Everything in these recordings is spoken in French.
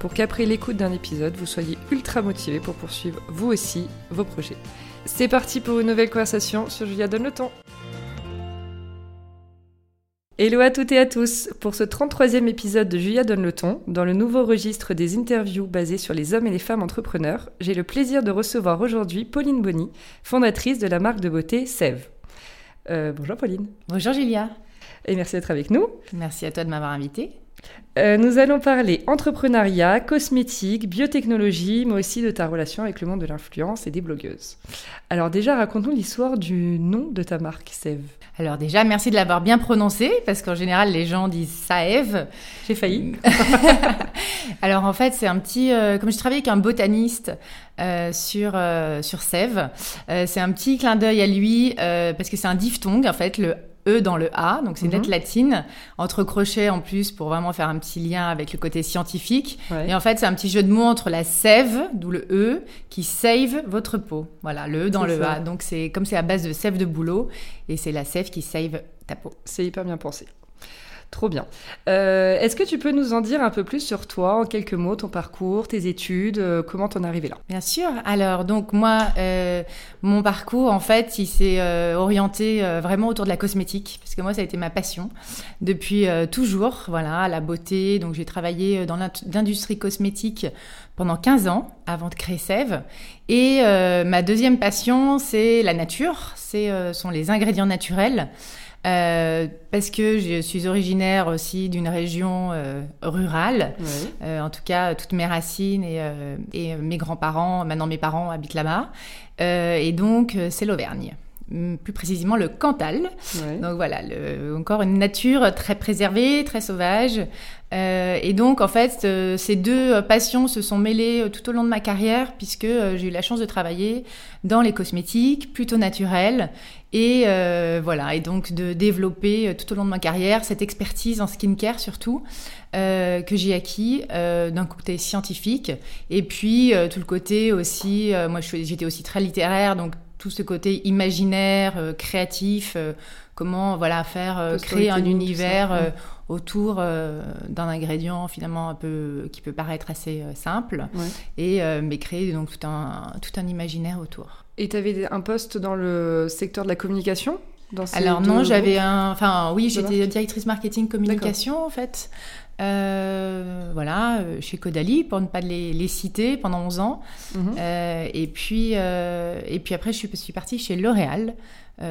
pour qu'après l'écoute d'un épisode, vous soyez ultra motivé pour poursuivre vous aussi vos projets. C'est parti pour une nouvelle conversation sur Julia Donne le temps. Hello à toutes et à tous Pour ce 33e épisode de Julia Donne le ton, dans le nouveau registre des interviews basées sur les hommes et les femmes entrepreneurs, j'ai le plaisir de recevoir aujourd'hui Pauline Bonny, fondatrice de la marque de beauté Sève. Euh, bonjour Pauline. Bonjour Julia. Et merci d'être avec nous. Merci à toi de m'avoir invitée. Euh, nous allons parler entrepreneuriat, cosmétique, biotechnologie, mais aussi de ta relation avec le monde de l'influence et des blogueuses. Alors déjà, raconte-nous l'histoire du nom de ta marque, Sève. Alors déjà, merci de l'avoir bien prononcé, parce qu'en général, les gens disent Saev. J'ai failli. Alors en fait, c'est un petit... Euh, comme je travaille avec un botaniste euh, sur, sur Sève, c'est un petit clin d'œil à lui, parce que c'est un diphtongue, en fait, le E dans le A, donc c'est une lettre mhm. latine, entre crochets en plus pour vraiment faire un petit lien avec le côté scientifique. Et en fait, c'est un petit jeu de mots entre la sève, d'où le E, qui save votre peau. Voilà, le E dans le A. Donc c'est comme c'est à base de sève de boulot, et c'est la sève qui save ta peau. C'est hyper bien pensé. Trop bien. Euh, est-ce que tu peux nous en dire un peu plus sur toi, en quelques mots, ton parcours, tes études, euh, comment t'en es là? Bien sûr. Alors, donc moi, euh, mon parcours, en fait, il s'est orienté vraiment autour de la cosmétique, parce que moi, ça a été ma passion depuis toujours, voilà, la beauté. Donc, j'ai travaillé dans l'industrie cosmétique pendant 15 ans avant de créer Sève. Et ma deuxième passion, c'est la nature, c'est sont les ingrédients naturels. Euh, parce que je suis originaire aussi d'une région euh, rurale. Euh, en tout cas, toutes mes racines et, et mes grands-parents, maintenant mes parents habitent là-bas. et donc, c'est l'Auvergne plus précisément le Cantal. Donc voilà, le, encore une nature très préservée, très sauvage. Euh, et donc en fait, euh, ces deux passions se sont mêlées tout au long de ma carrière puisque j'ai eu la chance de travailler dans les cosmétiques, plutôt naturels, et voilà, et donc de développer tout au long de ma carrière cette expertise en skincare surtout. que j'ai acquis d'un côté scientifique et puis tout le côté aussi moi j'étais aussi très littéraire donc tout ce côté imaginaire, euh, créatif, euh, comment voilà faire euh, créer un univers autour d'un ingrédient finalement un peu qui peut paraître assez simple et mais créer donc tout un tout un imaginaire autour. Et tu avais un poste dans le secteur de la communication? Alors non, j'avais un enfin oui, j'étais directrice marketing communication en fait. Euh, voilà, euh, chez Caudalie, pour ne pas les, citer, pendant 11 ans. Mhm. Euh, et, puis, et puis après, je suis, suis partie chez L'Oréal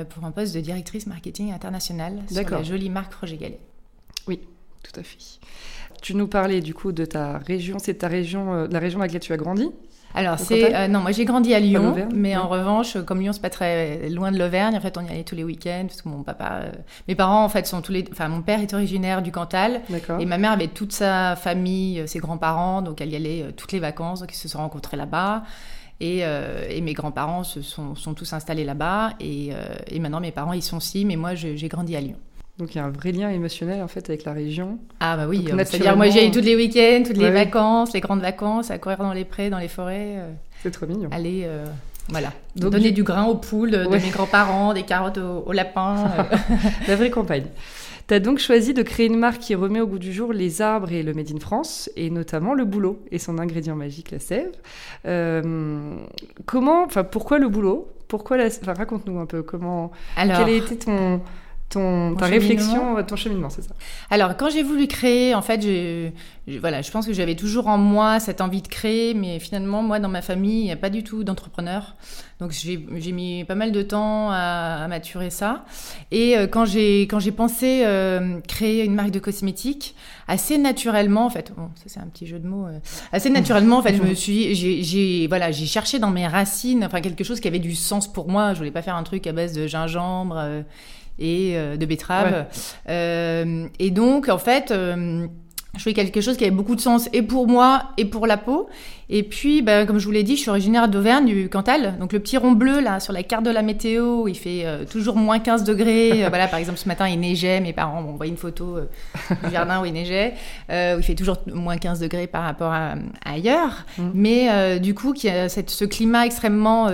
pour un poste de directrice marketing international sur la jolie marque Roger Gallet. Oui, tout à fait. Tu nous parlais du coup de ta région, c'est ta région, la région dans laquelle tu as grandi? Alors, c'est. Euh, non, moi j'ai grandi à Lyon, mais en revanche, comme Lyon, c'est pas très loin de l'Auvergne, en fait, on y allait tous les week-ends, parce que mon papa. Euh, mes parents, en fait, sont tous les. Enfin, mon père est originaire du Cantal, et ma mère avait toute sa famille, euh, ses grands-parents, donc elle y allait toutes les vacances, donc ils se sont rencontrés là-bas. Et, et, mes grands-parents se sont, sont, tous installés là-bas, et, et, maintenant mes parents, ils sont ci, mais moi, j'ai grandi à Lyon. Donc il y a un vrai lien émotionnel en fait avec la région. Ah bah oui, c'est-à-dire moi j'y allais tous les week-ends, toutes les vacances, les grandes vacances, à courir dans les prés, dans les forêts. Euh, c'est trop mignon. Aller, euh, voilà, donner du... grain aux poules de mes grands-parents, des carottes aux, lapins. Euh. la vraie campagne. Tu as donc choisi de créer une marque qui remet au goût du jour les arbres et le Made in France, et notamment le boulot et son ingrédient magique, la sève. comment, enfin pourquoi le boulot? Pourquoi la... Enfin raconte-nous un peu comment... Alors... Quel a été ton ton, ta réflexion, ton cheminement, c'est ça Alors, quand j'ai voulu créer, en fait, je, voilà, je pense que j'avais toujours en moi cette envie de créer, mais finalement, moi, dans ma famille, il n'y a pas du tout d'entrepreneur. Donc, j'ai mis pas mal de temps à, maturer ça. Et euh, quand j'ai pensé euh, créer une marque de cosmétiques, assez naturellement, en fait, bon, ça c'est un petit jeu de mots, euh, assez naturellement, en fait, je me suis, j'ai voilà, cherché dans mes racines, enfin, quelque chose qui avait du sens pour moi. Je voulais pas faire un truc à base de gingembre et euh, de betterave. Euh, et donc, en fait, euh, je voulais quelque chose qui avait beaucoup de sens et pour moi et pour la peau. Et puis, bah, comme je vous l'ai dit, je suis originaire d'Auvergne, du Cantal. Donc le petit rond bleu là sur la carte de la météo, il fait euh, toujours moins 15 degrés. Euh, voilà, par exemple, ce matin il neigeait. Mes parents m'ont envoyé une photo euh, du jardin où il neigeait. où il fait toujours moins 15 degrés par rapport à, ailleurs. Mmh. Mais du coup, qui a cette, ce climat extrêmement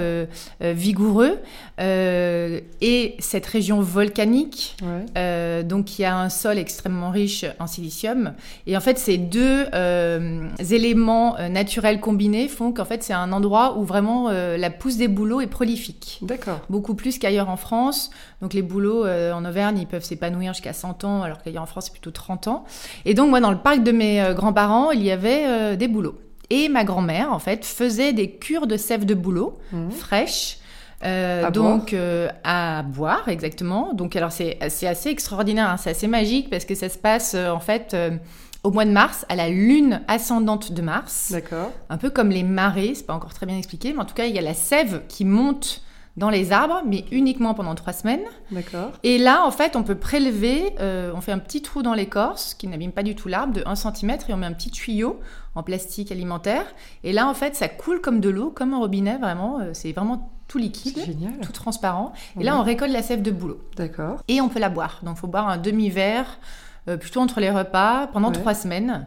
vigoureux et cette région volcanique, donc qui a un sol extrêmement riche en silicium. Et en fait, ces deux éléments naturels combinés font qu'en fait, c'est un endroit où vraiment euh, la pousse des bouleaux est prolifique. D'accord. Beaucoup plus qu'ailleurs en France. Donc, les bouleaux euh, en Auvergne, ils peuvent s'épanouir jusqu'à 100 ans, alors qu'ailleurs en France, c'est plutôt 30 ans. Et donc, moi, dans le parc de mes euh, grands-parents, il y avait des bouleaux. Et ma grand-mère, en fait, faisait des cures de sève de bouleau mmh. fraîches. à donc boire. à boire exactement. Donc alors c'est assez extraordinaire, hein. c'est assez magique parce que ça se passe en fait au mois de mars, à la lune ascendante de Mars. D'accord. Un peu comme les marées, c'est pas encore très bien expliqué, mais en tout cas, il y a la sève qui monte dans les arbres, mais uniquement pendant trois semaines. D'accord. Et là, en fait, on peut prélever, euh, on fait un petit trou dans l'écorce qui n'abîme pas du tout l'arbre de 1 cm et on met un petit tuyau en plastique alimentaire. Et là, en fait, ça coule comme de l'eau, comme un robinet, vraiment. Euh, c'est vraiment tout liquide, tout transparent. Et là, on récolte la sève de bouleau. D'accord. Et on peut la boire. Donc, il faut boire un demi-verre plutôt entre les repas, pendant trois semaines.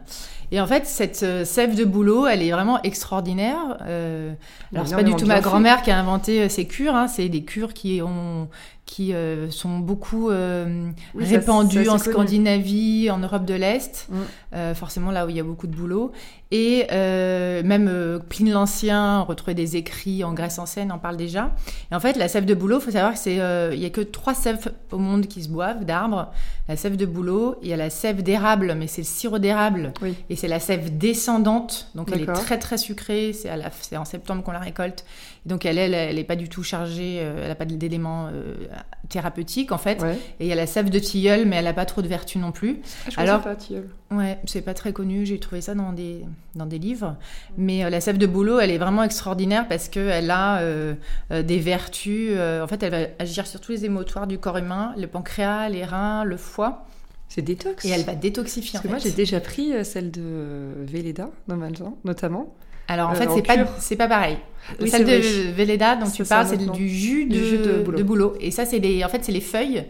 Et en fait, cette euh, sève de boulot, elle est vraiment extraordinaire. Euh, alors, c'est pas du tout ma grand-mère qui a inventé ces cures, hein, c'est des cures qui ont qui euh, sont beaucoup euh, répandus en Scandinavie, en Europe de l'Est, mm. euh, forcément là où il y a beaucoup de boulot. Et même Pline l'Ancien, retrouver des écrits en Grèce ancienne, en parle déjà. Et en fait, la sève de boulot, il faut savoir qu'il n'y a que trois sèves au monde qui se boivent d'arbres. La sève de boulot, il y a la sève d'érable, mais c'est le sirop d'érable. Et c'est la sève descendante, donc elle est très très sucrée, c'est en septembre qu'on la récolte. Donc elle, elle, n'est pas du tout chargée, elle n'a pas d'éléments thérapeutique en fait. Et il y a la sève de tilleul, mais elle n'a pas trop de vertu non plus. Ah, je Alors, pas tilleul. Ouais, c'est pas très connu. J'ai trouvé ça dans des dans des livres. Mais euh, la sève de bouleau, elle est vraiment extraordinaire parce que elle a euh, euh, des vertus. en fait, elle va agir sur tous les émotoires du corps humain, le pancréas, les reins, le foie. C'est détox. Et elle va détoxifier. Parce que moi, j'ai déjà pris celle de Véleda, notamment. Alors en fait, c'est pas c'est pas pareil. Celle de Véleda dont tu parles, c'est du jus de, de, boulot. Et ça, c'est les en fait c'est les feuilles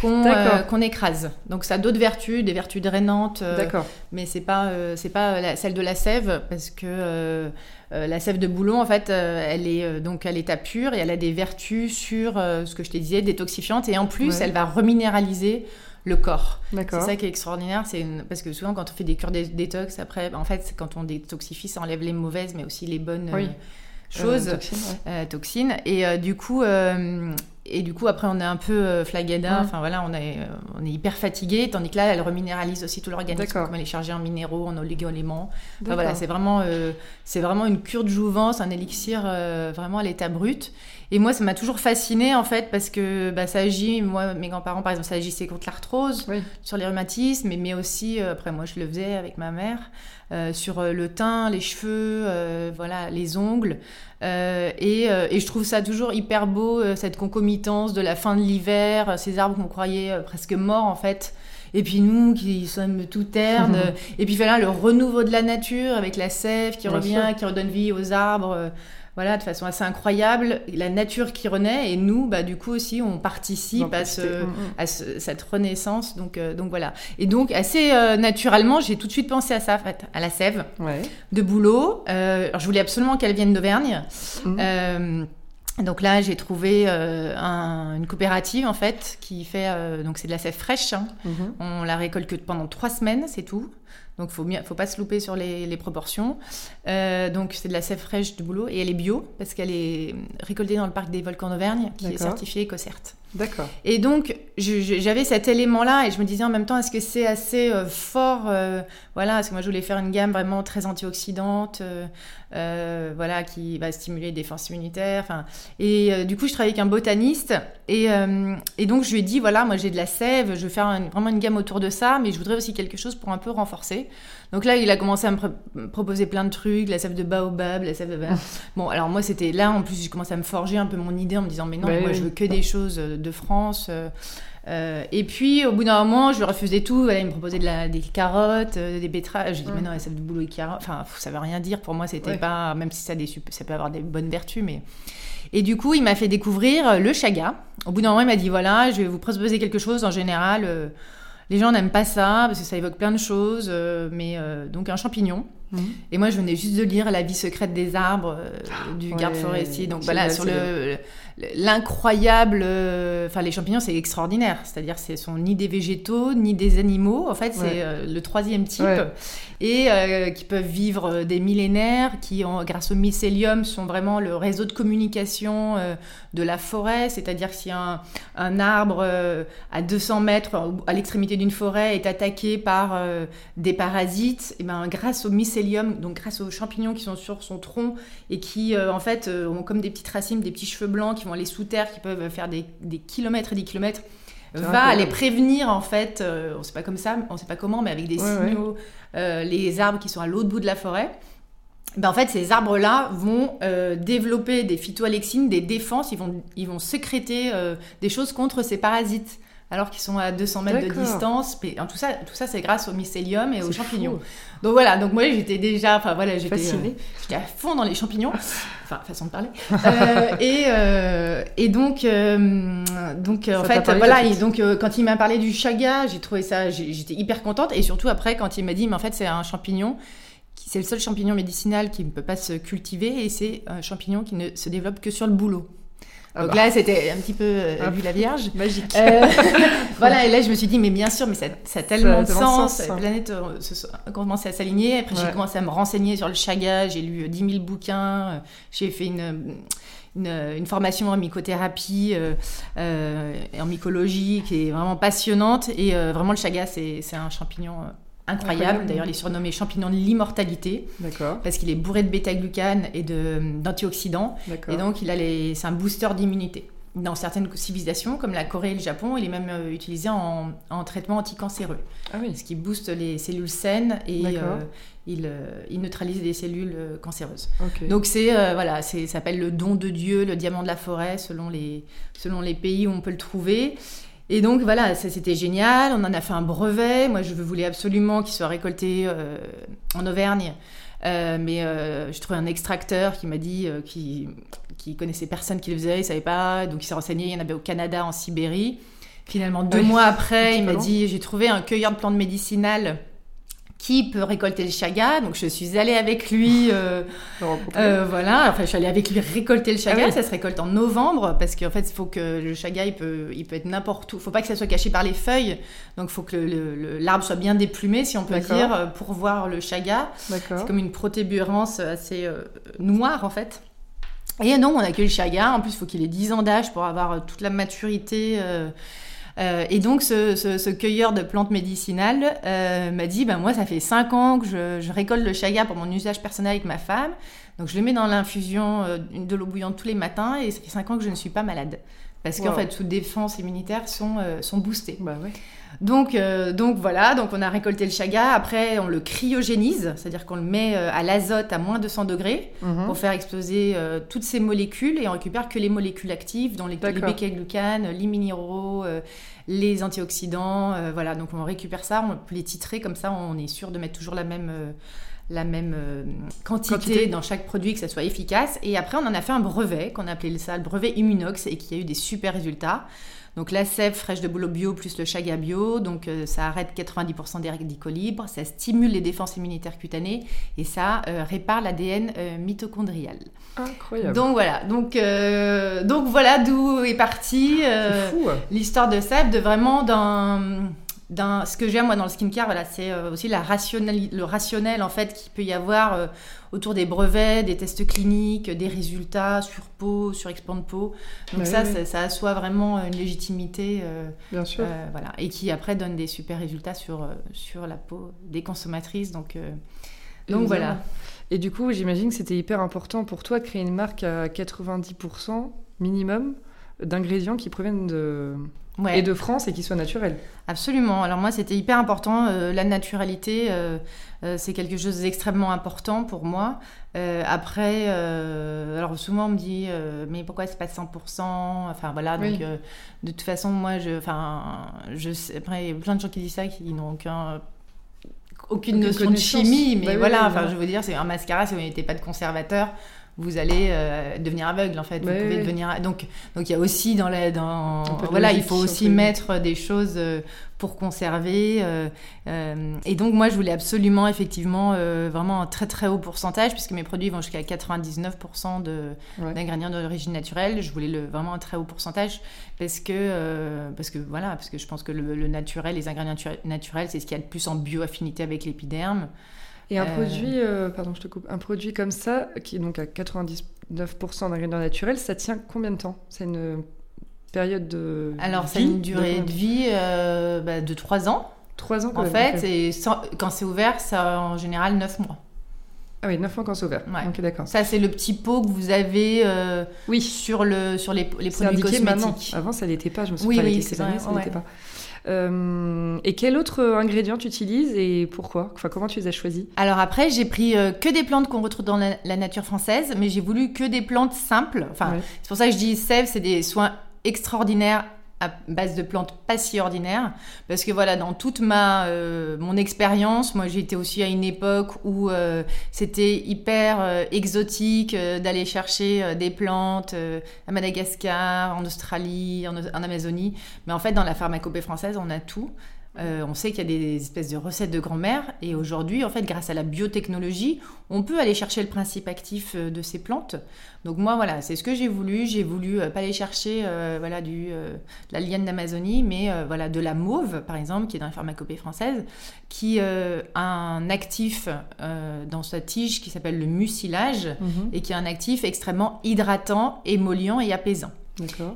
qu'on euh, écrase. Donc ça a d'autres vertus, des vertus drainantes. Euh, D'accord. Mais c'est pas euh, c'est pas celle de la sève parce que la sève de boulot en fait elle est donc à l'état pur et elle a des vertus sur ce que je te disais détoxifiantes et en plus elle va reminéraliser le corps. C'est ça qui est extraordinaire, c'est parce que souvent quand on fait des cures de détox, après, en fait, quand on détoxifie, ça enlève les mauvaises, mais aussi les bonnes euh, choses, euh, euh, toxines. Et du coup, et du coup, après, on est un peu flagada. Enfin voilà, on est, on est hyper fatigué, tandis que là, elle reminéralise aussi tout l'organisme, comme elle est chargée en minéraux, en oligo-éléments. voilà, c'est vraiment, c'est vraiment une cure de jouvence, un élixir vraiment à l'état brut. Et moi, ça m'a toujours fasciné en fait parce que bah, ça agit. Moi, mes grands-parents, par exemple, ça agissait contre l'arthrose, sur les rhumatismes, mais, aussi euh, après moi, je le faisais avec ma mère euh, sur euh, le teint, les cheveux, voilà, les ongles. Et, et, je trouve ça toujours hyper beau cette concomitance de la fin de l'hiver, ces arbres qu'on croyait presque morts en fait et puis nous qui sommes tout ternes, et puis voilà le renouveau de la nature avec la sève qui revient, qui redonne vie aux arbres voilà, de façon assez incroyable, la nature qui renaît et nous, bah, du coup aussi, on participe à, mm, mm. cette renaissance. Donc, euh, donc voilà. Et donc, assez euh, naturellement, j'ai tout de suite pensé à ça, à la sève de boulot. Euh, je voulais absolument qu'elle vienne d'Auvergne. Mm. donc là, j'ai trouvé une coopérative en fait qui fait donc c'est de la sève fraîche. Hein. Mm-hmm. On la récolte que pendant trois semaines, c'est tout. Donc, il ne faut pas se louper sur les, proportions. Euh, donc, c'est de la sève fraîche de boulot et elle est bio parce qu'elle est récoltée dans le parc des volcans d'Auvergne qui est certifié EcoCert. D'accord. Et donc, j'avais cet élément-là et je me disais en même temps, est-ce que c'est assez euh, fort euh, Voilà, parce que moi, je voulais faire une gamme vraiment très antioxydante, euh, voilà, qui va stimuler les défenses immunitaires. Et du coup, je travaillais avec un botaniste et, et, donc, je lui ai dit, voilà, moi, j'ai de la sève, je veux faire vraiment une gamme autour de ça, mais je voudrais aussi quelque chose pour un peu renforcer. Donc là, il a commencé à me proposer plein de trucs, la sève de baobab, la sève de... bon, alors moi, c'était là, en plus, j'ai commencé à me forger un peu mon idée en me disant, mais non, moi, je veux que des choses de France. Euh, et puis, au bout d'un moment, je refusais tout. il me proposait de la, des carottes, des betteraves. Je dis, mais non, ça fait du boulot et carottes. Enfin, ça veut rien dire. Pour moi, c'était pas, même si ça, des, ça peut avoir des bonnes vertus, mais. Et du coup, il m'a fait découvrir le chaga. Au bout d'un moment, il m'a dit voilà, je vais vous proposer quelque chose. En général, les gens n'aiment pas ça parce que ça évoque plein de choses, mais donc un champignon. Mhm. Et moi, je venais juste de lire La vie secrète des arbres euh, du garde forestier. Donc voilà, sur le, l'incroyable. Euh, enfin, les champignons, c'est extraordinaire. C'est-à-dire, ce sont ni des végétaux, ni des animaux. En fait, c'est euh, le troisième type. Et qui peuvent vivre des millénaires, qui, ont, grâce au mycélium, sont vraiment le réseau de communication de la forêt. C'est-à-dire, si un, un arbre à 200 mètres, à l'extrémité d'une forêt, est attaqué par des parasites, et eh ben, grâce au mycélium, donc grâce aux champignons qui sont sur son tronc et qui, euh, en fait, euh, ont comme des petites racines, des petits cheveux blancs qui vont aller sous terre, qui peuvent faire des, kilomètres et des kilomètres, va les prévenir, en fait, euh, on sait pas comme ça, on sait pas comment, mais avec des signaux, les arbres qui sont à l'autre bout de la forêt. Ben, en fait, ces arbres-là vont développer des phytoalexines, des défenses, ils vont, ils vont sécréter des choses contre ces parasites alors qu'ils sont à 200 mètres de distance. Tout ça, tout ça c'est grâce au mycélium et aux champignons. Donc voilà, donc moi j'étais déjà, enfin voilà, j'étais fascinée. Euh, j'étais à fond dans les champignons, enfin façon de parler. Euh, et, euh, et donc, donc en fait, voilà, et donc quand il m'a parlé du chaga, j'ai trouvé ça, j'étais hyper contente. Et surtout après, quand il m'a dit, mais en fait c'est un champignon c'est le seul champignon médicinal qui ne peut pas se cultiver et c'est un champignon qui ne se développe que sur le boulot. Ah Donc bah. là, c'était un petit peu euh, ah, vu la Vierge. Magique. Euh, voilà, et là, je me suis dit, mais bien sûr, mais ça, ça a tellement de sens. La planète euh, a commencé à s'aligner. Après, j'ai commencé à me renseigner sur le chaga. J'ai lu 10 000 bouquins. J'ai fait une, une, formation en mycothérapie et en mycologie qui est vraiment passionnante. Et vraiment, le chaga, c'est un champignon incroyable. D'ailleurs, il est surnommé champignon de l'immortalité. Parce qu'il est bourré de bêta-glucane et d'antioxydants. Et donc, il a les, c'est un booster d'immunité. Dans certaines civilisations, comme la Corée et le Japon, il est même euh, utilisé en, en traitement anticancéreux. Ah oui. Ce qui booste les cellules saines et euh, il, euh, il, neutralise les cellules cancéreuses. Donc c'est voilà, c'est ça s'appelle le don de Dieu, le diamant de la forêt, selon les selon les pays où on peut le trouver. Et donc voilà, ça c'était génial. On en a fait un brevet. Moi, je voulais absolument qu'il soit récolté euh, en Auvergne. Euh, mais euh, je trouvais un extracteur qui m'a dit qu'il qui connaissait personne qui le faisait, il savait pas. Donc il s'est renseigné. Il y en avait au Canada, en Sibérie. Finalement, deux mois après, il m'a dit j'ai trouvé un cueilleur de plantes médicinales qui peut récolter le chaga. Donc je suis allée avec lui, euh, euh, voilà. Enfin, je suis allée avec lui récolter le chaga. Ah ça se récolte en novembre parce qu'en fait, il faut que le chaga, il peut, il peut être n'importe où. Il faut pas que ça soit caché par les feuilles. Donc, il faut que l'arbre soit bien déplumé, si on peut dire, pour voir le chaga. C'est comme une protébérance assez euh, noire en fait. Et donc, on a que le chaga. En plus, il faut qu'il ait 10 ans d'âge pour avoir toute la maturité. Euh, et donc, ce, cueilleur de plantes médicinales euh, m'a dit, ben, moi, ça fait 5 ans que je, récolte le chaga pour mon usage personnel avec ma femme. Donc, je le mets dans l'infusion euh, de l'eau bouillante tous les matins et ça fait 5 ans que je ne suis pas malade. Parce qu'en fait, toutes défenses immunitaires sont, sont boostées. Bah ouais. Donc, donc voilà, donc on a récolté le chaga. Après, on le cryogénise, c'est-à-dire qu'on le met à l'azote à moins de 100 degrés mhm. pour faire exploser toutes ces molécules et on récupère que les molécules actives, dont les, les béquets-glucanes, les minéraux, les antioxydants. Euh, voilà, donc on récupère ça, on peut les titrer comme ça, on est sûr de mettre toujours la même euh, la même euh, quantité, dans chaque produit, que ça soit efficace. Et après, on en a fait un brevet, qu'on a appelé ça le brevet Immunox, et qui a eu des super résultats. Donc la sève fraîche de boulot bio plus le chaga bio, donc euh, ça arrête 90% des radicaux ça stimule les défenses immunitaires cutanées et ça euh, répare l'ADN euh, mitochondrial. Incroyable. Donc voilà, donc, donc voilà d'où est partie l'histoire de sève, de vraiment d'un ce que j'aime moi dans le skincare, voilà, c'est euh, aussi la le rationnel en fait qu'il peut y avoir euh, autour des brevets, des tests cliniques, des résultats sur peau, sur explant de peau. Donc ça, ça, assoit vraiment une légitimité, euh, Bien sûr. voilà, et qui après donne des super résultats sur sur la peau des consommatrices. Donc donc voilà. Et du coup, j'imagine que c'était hyper important pour toi de créer une marque à 90% minimum d'ingrédients qui proviennent de et de France et qui soit naturel. Absolument. Alors moi, c'était hyper important. Euh, la naturalité, euh, euh, c'est quelque chose d'extrêmement important pour moi. après, alors souvent on me dit, mais pourquoi c'est pas 100% Enfin voilà. Donc de toute façon, moi, je, enfin, je sais. Après, il y a plein de gens qui disent ça, qui n'ont aucun aucune notion de chimie, mais voilà, enfin, je veux dire, c'est un mascara, si vous n'étiez pas de conservateur, vous allez euh, devenir aveugle en fait. Vous pouvez devenir donc donc il y a aussi dans la dans voilà il faut aussi mettre des choses euh, pour conserver euh, et donc moi je voulais absolument effectivement vraiment un très très haut pourcentage puisque mes produits vont jusqu'à 99% de d'ingrédients d'origine naturelle. Je voulais le, vraiment un très haut pourcentage parce que parce que voilà parce que je pense que le, le naturel les ingrédients naturels c'est ce qui a le plus en bioaffinité avec l'épiderme. Et un euh. produit, euh, pardon, je te coupe, un produit comme ça, qui est donc à 99% d'ingrédients naturels, ça tient combien de temps? C'est une période de. Alors, c'est une durée de, vie euh, bah, de 3 ans. 3 ans En fait, et quand c'est ouvert, ça en général 9 mois. Ah oui, 9 mois quand c'est ouvert. Ouais. D'accord. Ça, c'est le petit pot que vous avez oui. sur, le, sur les, les produits cosmétiques. Maintenant. Avant, ça l'était pas. Je me souviens, oui, oui, ces années, ça n'était pas. Euh, et quel autre ingrédient tu utilises et pourquoi? Enfin, comment tu les as choisis? Alors après, j'ai pris euh, que des plantes qu'on retrouve dans la, nature française, mais j'ai voulu que des plantes simples. Enfin, c'est pour ça que je dis sève, c'est des soins extraordinaires à base de plantes pas si ordinaires. Parce que voilà dans toute ma euh, mon expérience moi été aussi à une époque où euh, c'était hyper euh, exotique d'aller chercher des plantes à Madagascar en Australie en, Amazonie. Mais en fait dans la pharmacopée française on a tout euh, on sait qu'il y a des espèces de recettes de grand-mère et aujourd'hui, en fait, grâce à la biotechnologie, on peut aller chercher le principe actif euh, de ces plantes. Donc moi, voilà, c'est ce que j'ai voulu. J'ai voulu euh, pas aller chercher, voilà, du la liane d'Amazonie, mais voilà, de la mauve, par exemple, qui est dans la pharmacopée française, qui a un actif dans sa tige qui s'appelle le mucilage mhm. et qui est un actif extrêmement hydratant, émollient et apaisant.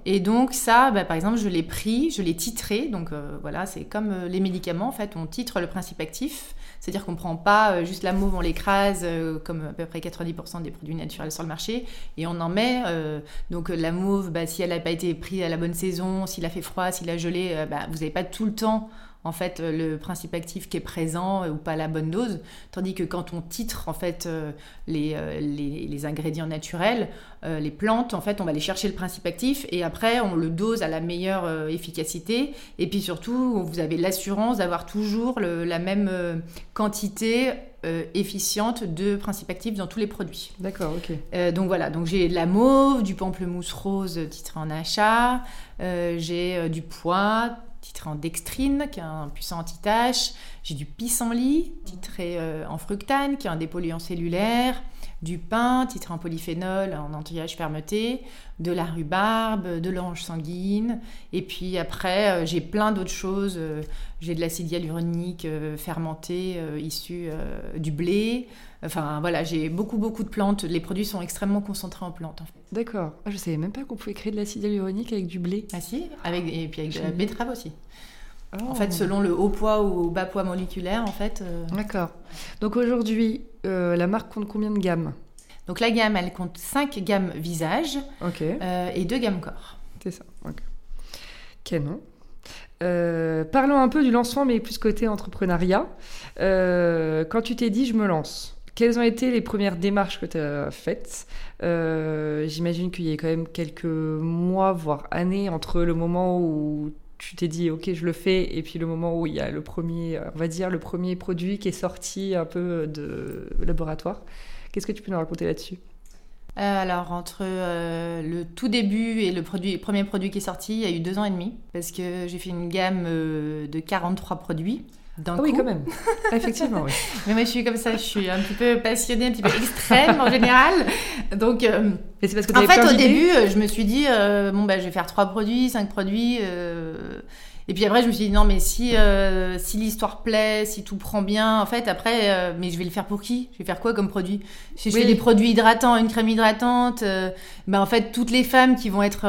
Et donc ça, bah, par exemple, je l'ai pris, je l'ai titré. Donc euh, voilà, c'est comme euh, les médicaments, en fait, on titre le principe actif. C'est-à-dire qu'on ne prend pas euh, juste la mauve, on l'écrase, comme à peu près 90% des produits naturels sur le marché, et on en met. donc la mauve, bah, si elle n'a pas été prise à la bonne saison, s'il a fait froid, s'il a gelé, bah, vous n'avez pas tout le temps en fait le principe actif qui est présent ou pas la bonne dose. Tandis que quand on titre en fait les, les, ingrédients naturels, euh, les plantes, en fait, on va aller chercher le principe actif et après, on le dose à la meilleure euh, efficacité. Et puis surtout, vous avez l'assurance d'avoir toujours la même euh, quantité efficiente de principe actif dans tous les produits. D'accord, ok. donc voilà, donc j'ai de la mauve, du pamplemousse rose titré en achat, j'ai du pois titré en dextrine, qui est un puissant anti-tache, j'ai du pissenlit, titré en fructane, qui est un dépolluant cellulaire, du pain, titré en polyphénol, en anti-âge fermeté, de la rhubarbe, de l'orange sanguine. Et puis après, euh, j'ai plein d'autres choses. Euh, j'ai de l'acide hyaluronique euh, fermenté issu du blé. Enfin voilà, j'ai beaucoup beaucoup de plantes. Les produits sont extrêmement concentrés en plantes. D'accord. Ah, je savais même pas qu'on pouvait créer de l'acide hyaluronique avec du blé. Ah si, avec, et puis avec de la betterave aussi. En fait, oh. selon le haut poids ou bas poids moléculaire, en fait. D'accord. Donc aujourd'hui, euh, la marque compte combien de gammes? Donc la gamme, elle compte 5 gammes visage euh, et 2 gammes corps. C'est ça, ok. Canon. Euh, parlons un peu du lancement, mais plus côté entrepreneuriat. quand tu t'es dit, je me lance, quelles ont été les premières démarches que tu as faites J'imagine qu'il y a quand même quelques mois, voire années, entre le moment où tu t'es dit ok je le fais et puis le moment où il y a le premier on va dire le premier produit qui est sorti un peu de laboratoire qu'est-ce que tu peux nous raconter là-dessus? Euh, alors entre euh, le tout début et le, produit, premier produit qui est sorti, il y a eu deux ans et demi parce que j'ai fait une gamme euh, de 43 produits ah oui, quand même. Effectivement, oui. Mais moi, je suis comme ça, je suis un petit peu passionnée, un petit peu extrême en général. Donc, euh, c'est parce que en fait, au début, euh, je me suis dit, euh, bon, bah, je vais faire trois produits, cinq produits. Et puis après, je me suis dit, non, mais si, euh, si l'histoire plaît, si tout prend bien, en fait, après, euh, mais je vais le faire pour qui? Je vais faire quoi comme produit? Si je fais des produits hydratants, une crème hydratante, euh, ben en fait, toutes les femmes qui vont être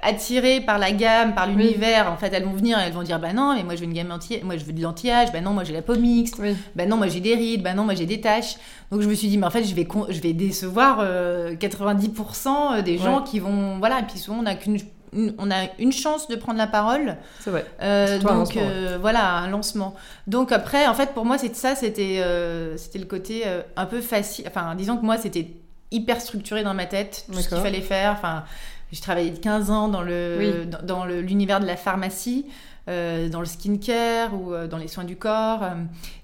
attirées par la gamme, par l'univers, en fait, elles vont venir et elles vont dire, bah non, mais moi, je veux une gamme anti moi, je veux de l'anti-âge, bah non, moi, j'ai la peau mixte, oui. bah non, moi, j'ai des rides, bah non, moi, j'ai des taches. Donc, je me suis dit, mais en fait, je vais, je vais décevoir 90% des gens qui vont, voilà, et puis souvent, on n'a qu'une une, on a une chance de prendre la parole. C'est vrai. Euh, un donc ouais. euh, voilà, un lancement. Donc après, en fait, pour moi, c'est ça, c'était euh, c'était le côté un peu facile. Enfin, disons que moi, c'était hyper structuré dans ma tête, tout ce qu'il fallait faire. Enfin, j'ai travaillé 15 ans dans le Oui. dans, dans l'univers de la pharmacie. Euh, dans le skincare ou euh, dans les soins du corps. Euh,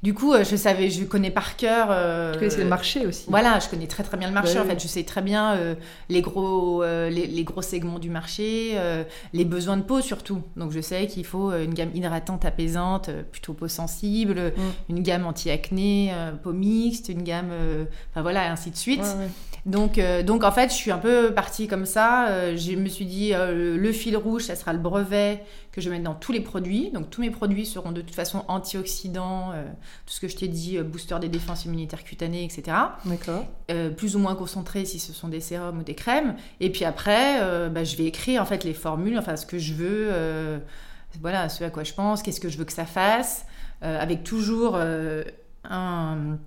Du coup, je savais, je connais par cœur. Tu connaissais le marché aussi. voilà, je connais très très bien le marché. Bah en oui. fait, je sais très bien les gros les, les gros segments du marché, les besoins de peau surtout. Donc je sais qu'il faut une gamme hydratante, apaisante, plutôt peau sensible, Mm. une gamme anti-acné, peau mixte, une gamme, enfin voilà, et ainsi de suite. Ouais, ouais. Donc, euh, donc en fait, je suis un peu partie comme ça. Euh, je me suis dit, euh, le fil rouge, ça sera le brevet que je vais mettre dans tous les produits. Donc tous mes produits seront de toute façon antioxydants, euh, tout ce que je t'ai dit, euh, booster des défenses immunitaires cutanées, etc. D'accord. Euh, plus ou moins concentrés si ce sont des sérums ou des crèmes. Et puis après, euh, bah, je vais écrire en fait les formules, enfin ce que je veux, voilà, ce à quoi je pense, qu'est-ce que je veux que ça fasse, avec toujours un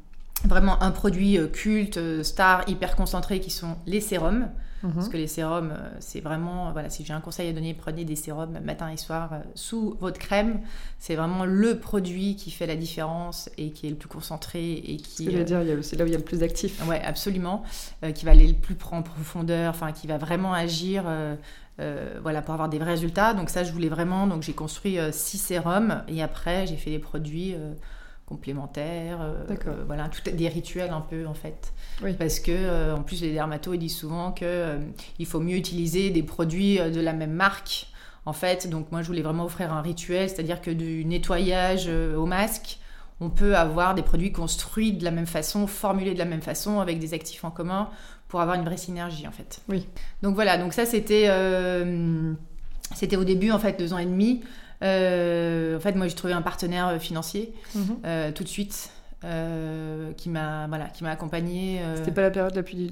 vraiment un produit culte, star, hyper concentré qui sont les sérums. Mhm. Parce que les sérums, euh, c'est vraiment, voilà, si j'ai un conseil à donner, prenez des sérums matin et soir euh, sous votre crème. C'est vraiment le produit qui fait la différence et qui est le plus concentré et qui, euh, dire, c'est là où il y a le plus d'actifs. Ouais, absolument. Euh, qui va aller le plus en profondeur, enfin, qui va vraiment agir, euh, euh, voilà, pour avoir des vrais résultats. Donc ça, je voulais vraiment. Donc j'ai construit euh, six sérums et après j'ai fait les produits euh, complémentaires. euh, euh, voilà, tout des rituels un peu en fait. Oui. Parce que euh, en plus les dermatos ils disent souvent que euh, il faut mieux utiliser des produits de la même marque. En fait, donc moi je voulais vraiment offrir un rituel, c'est-à-dire que du nettoyage au masque, on peut avoir des produits construits de la même façon, formulés de la même façon, avec des actifs en commun, pour avoir une vraie synergie en fait. Oui. Donc voilà, donc ça c'était c'était au début en fait deux ans et demi. Euh, en fait, moi j'ai trouvé un partenaire euh, financier Mhm. euh, tout de suite euh, qui m'a voilà qui m'a accompagné. euh, C'était pas la période la plus.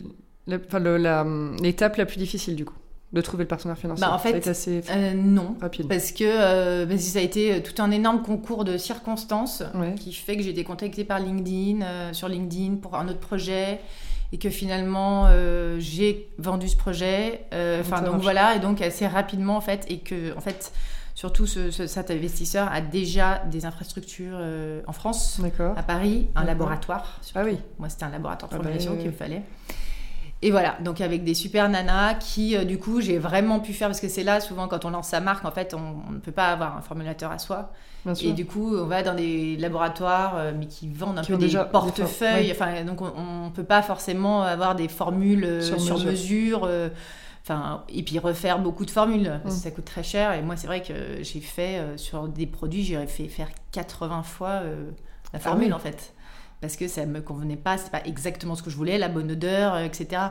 la- la- l'étape la plus difficile, du coup, de trouver le partenaire financier? Bah, en Ça a fait, été assez euh, non. rapide. Parce que, parce que ça a été tout un énorme concours de circonstances Ouais. qui fait que j'ai été contactée par LinkedIn, sur LinkedIn pour un autre projet et que finalement j'ai vendu ce projet. Donc, Enfin donc voilà et donc assez rapidement en fait et que en fait surtout ce, ce- cet investisseur a déjà des infrastructures euh, en France, à Paris, un laboratoire. surtout. Ah oui. Moi, c'était un laboratoire de Ah bah, formulation oui, qu'il oui. me fallait. Et voilà, donc avec des super nanas qui, euh, du coup, j'ai vraiment pu faire, parce que c'est là, souvent, quand on lance sa marque, en fait, on, on ne peut pas avoir un formulateur à soi. Bien sûr. Et du coup, on va dans des laboratoires, euh, mais qui vendent un Qui peu des déjà des portefeuilles. Enfin, donc, on ne peut pas forcément avoir des formules euh, Sur sur, mesure. Enfin, et puis refaire beaucoup de formules, parce que Mm. ça coûte très cher. Et moi, c'est vrai que j'ai fait euh, sur des produits, j'ai fait faire 80 fois euh, la Ah formule oui. en fait. Parce que ça me convenait pas, c'est pas exactement ce que je voulais, la bonne odeur, euh, etc.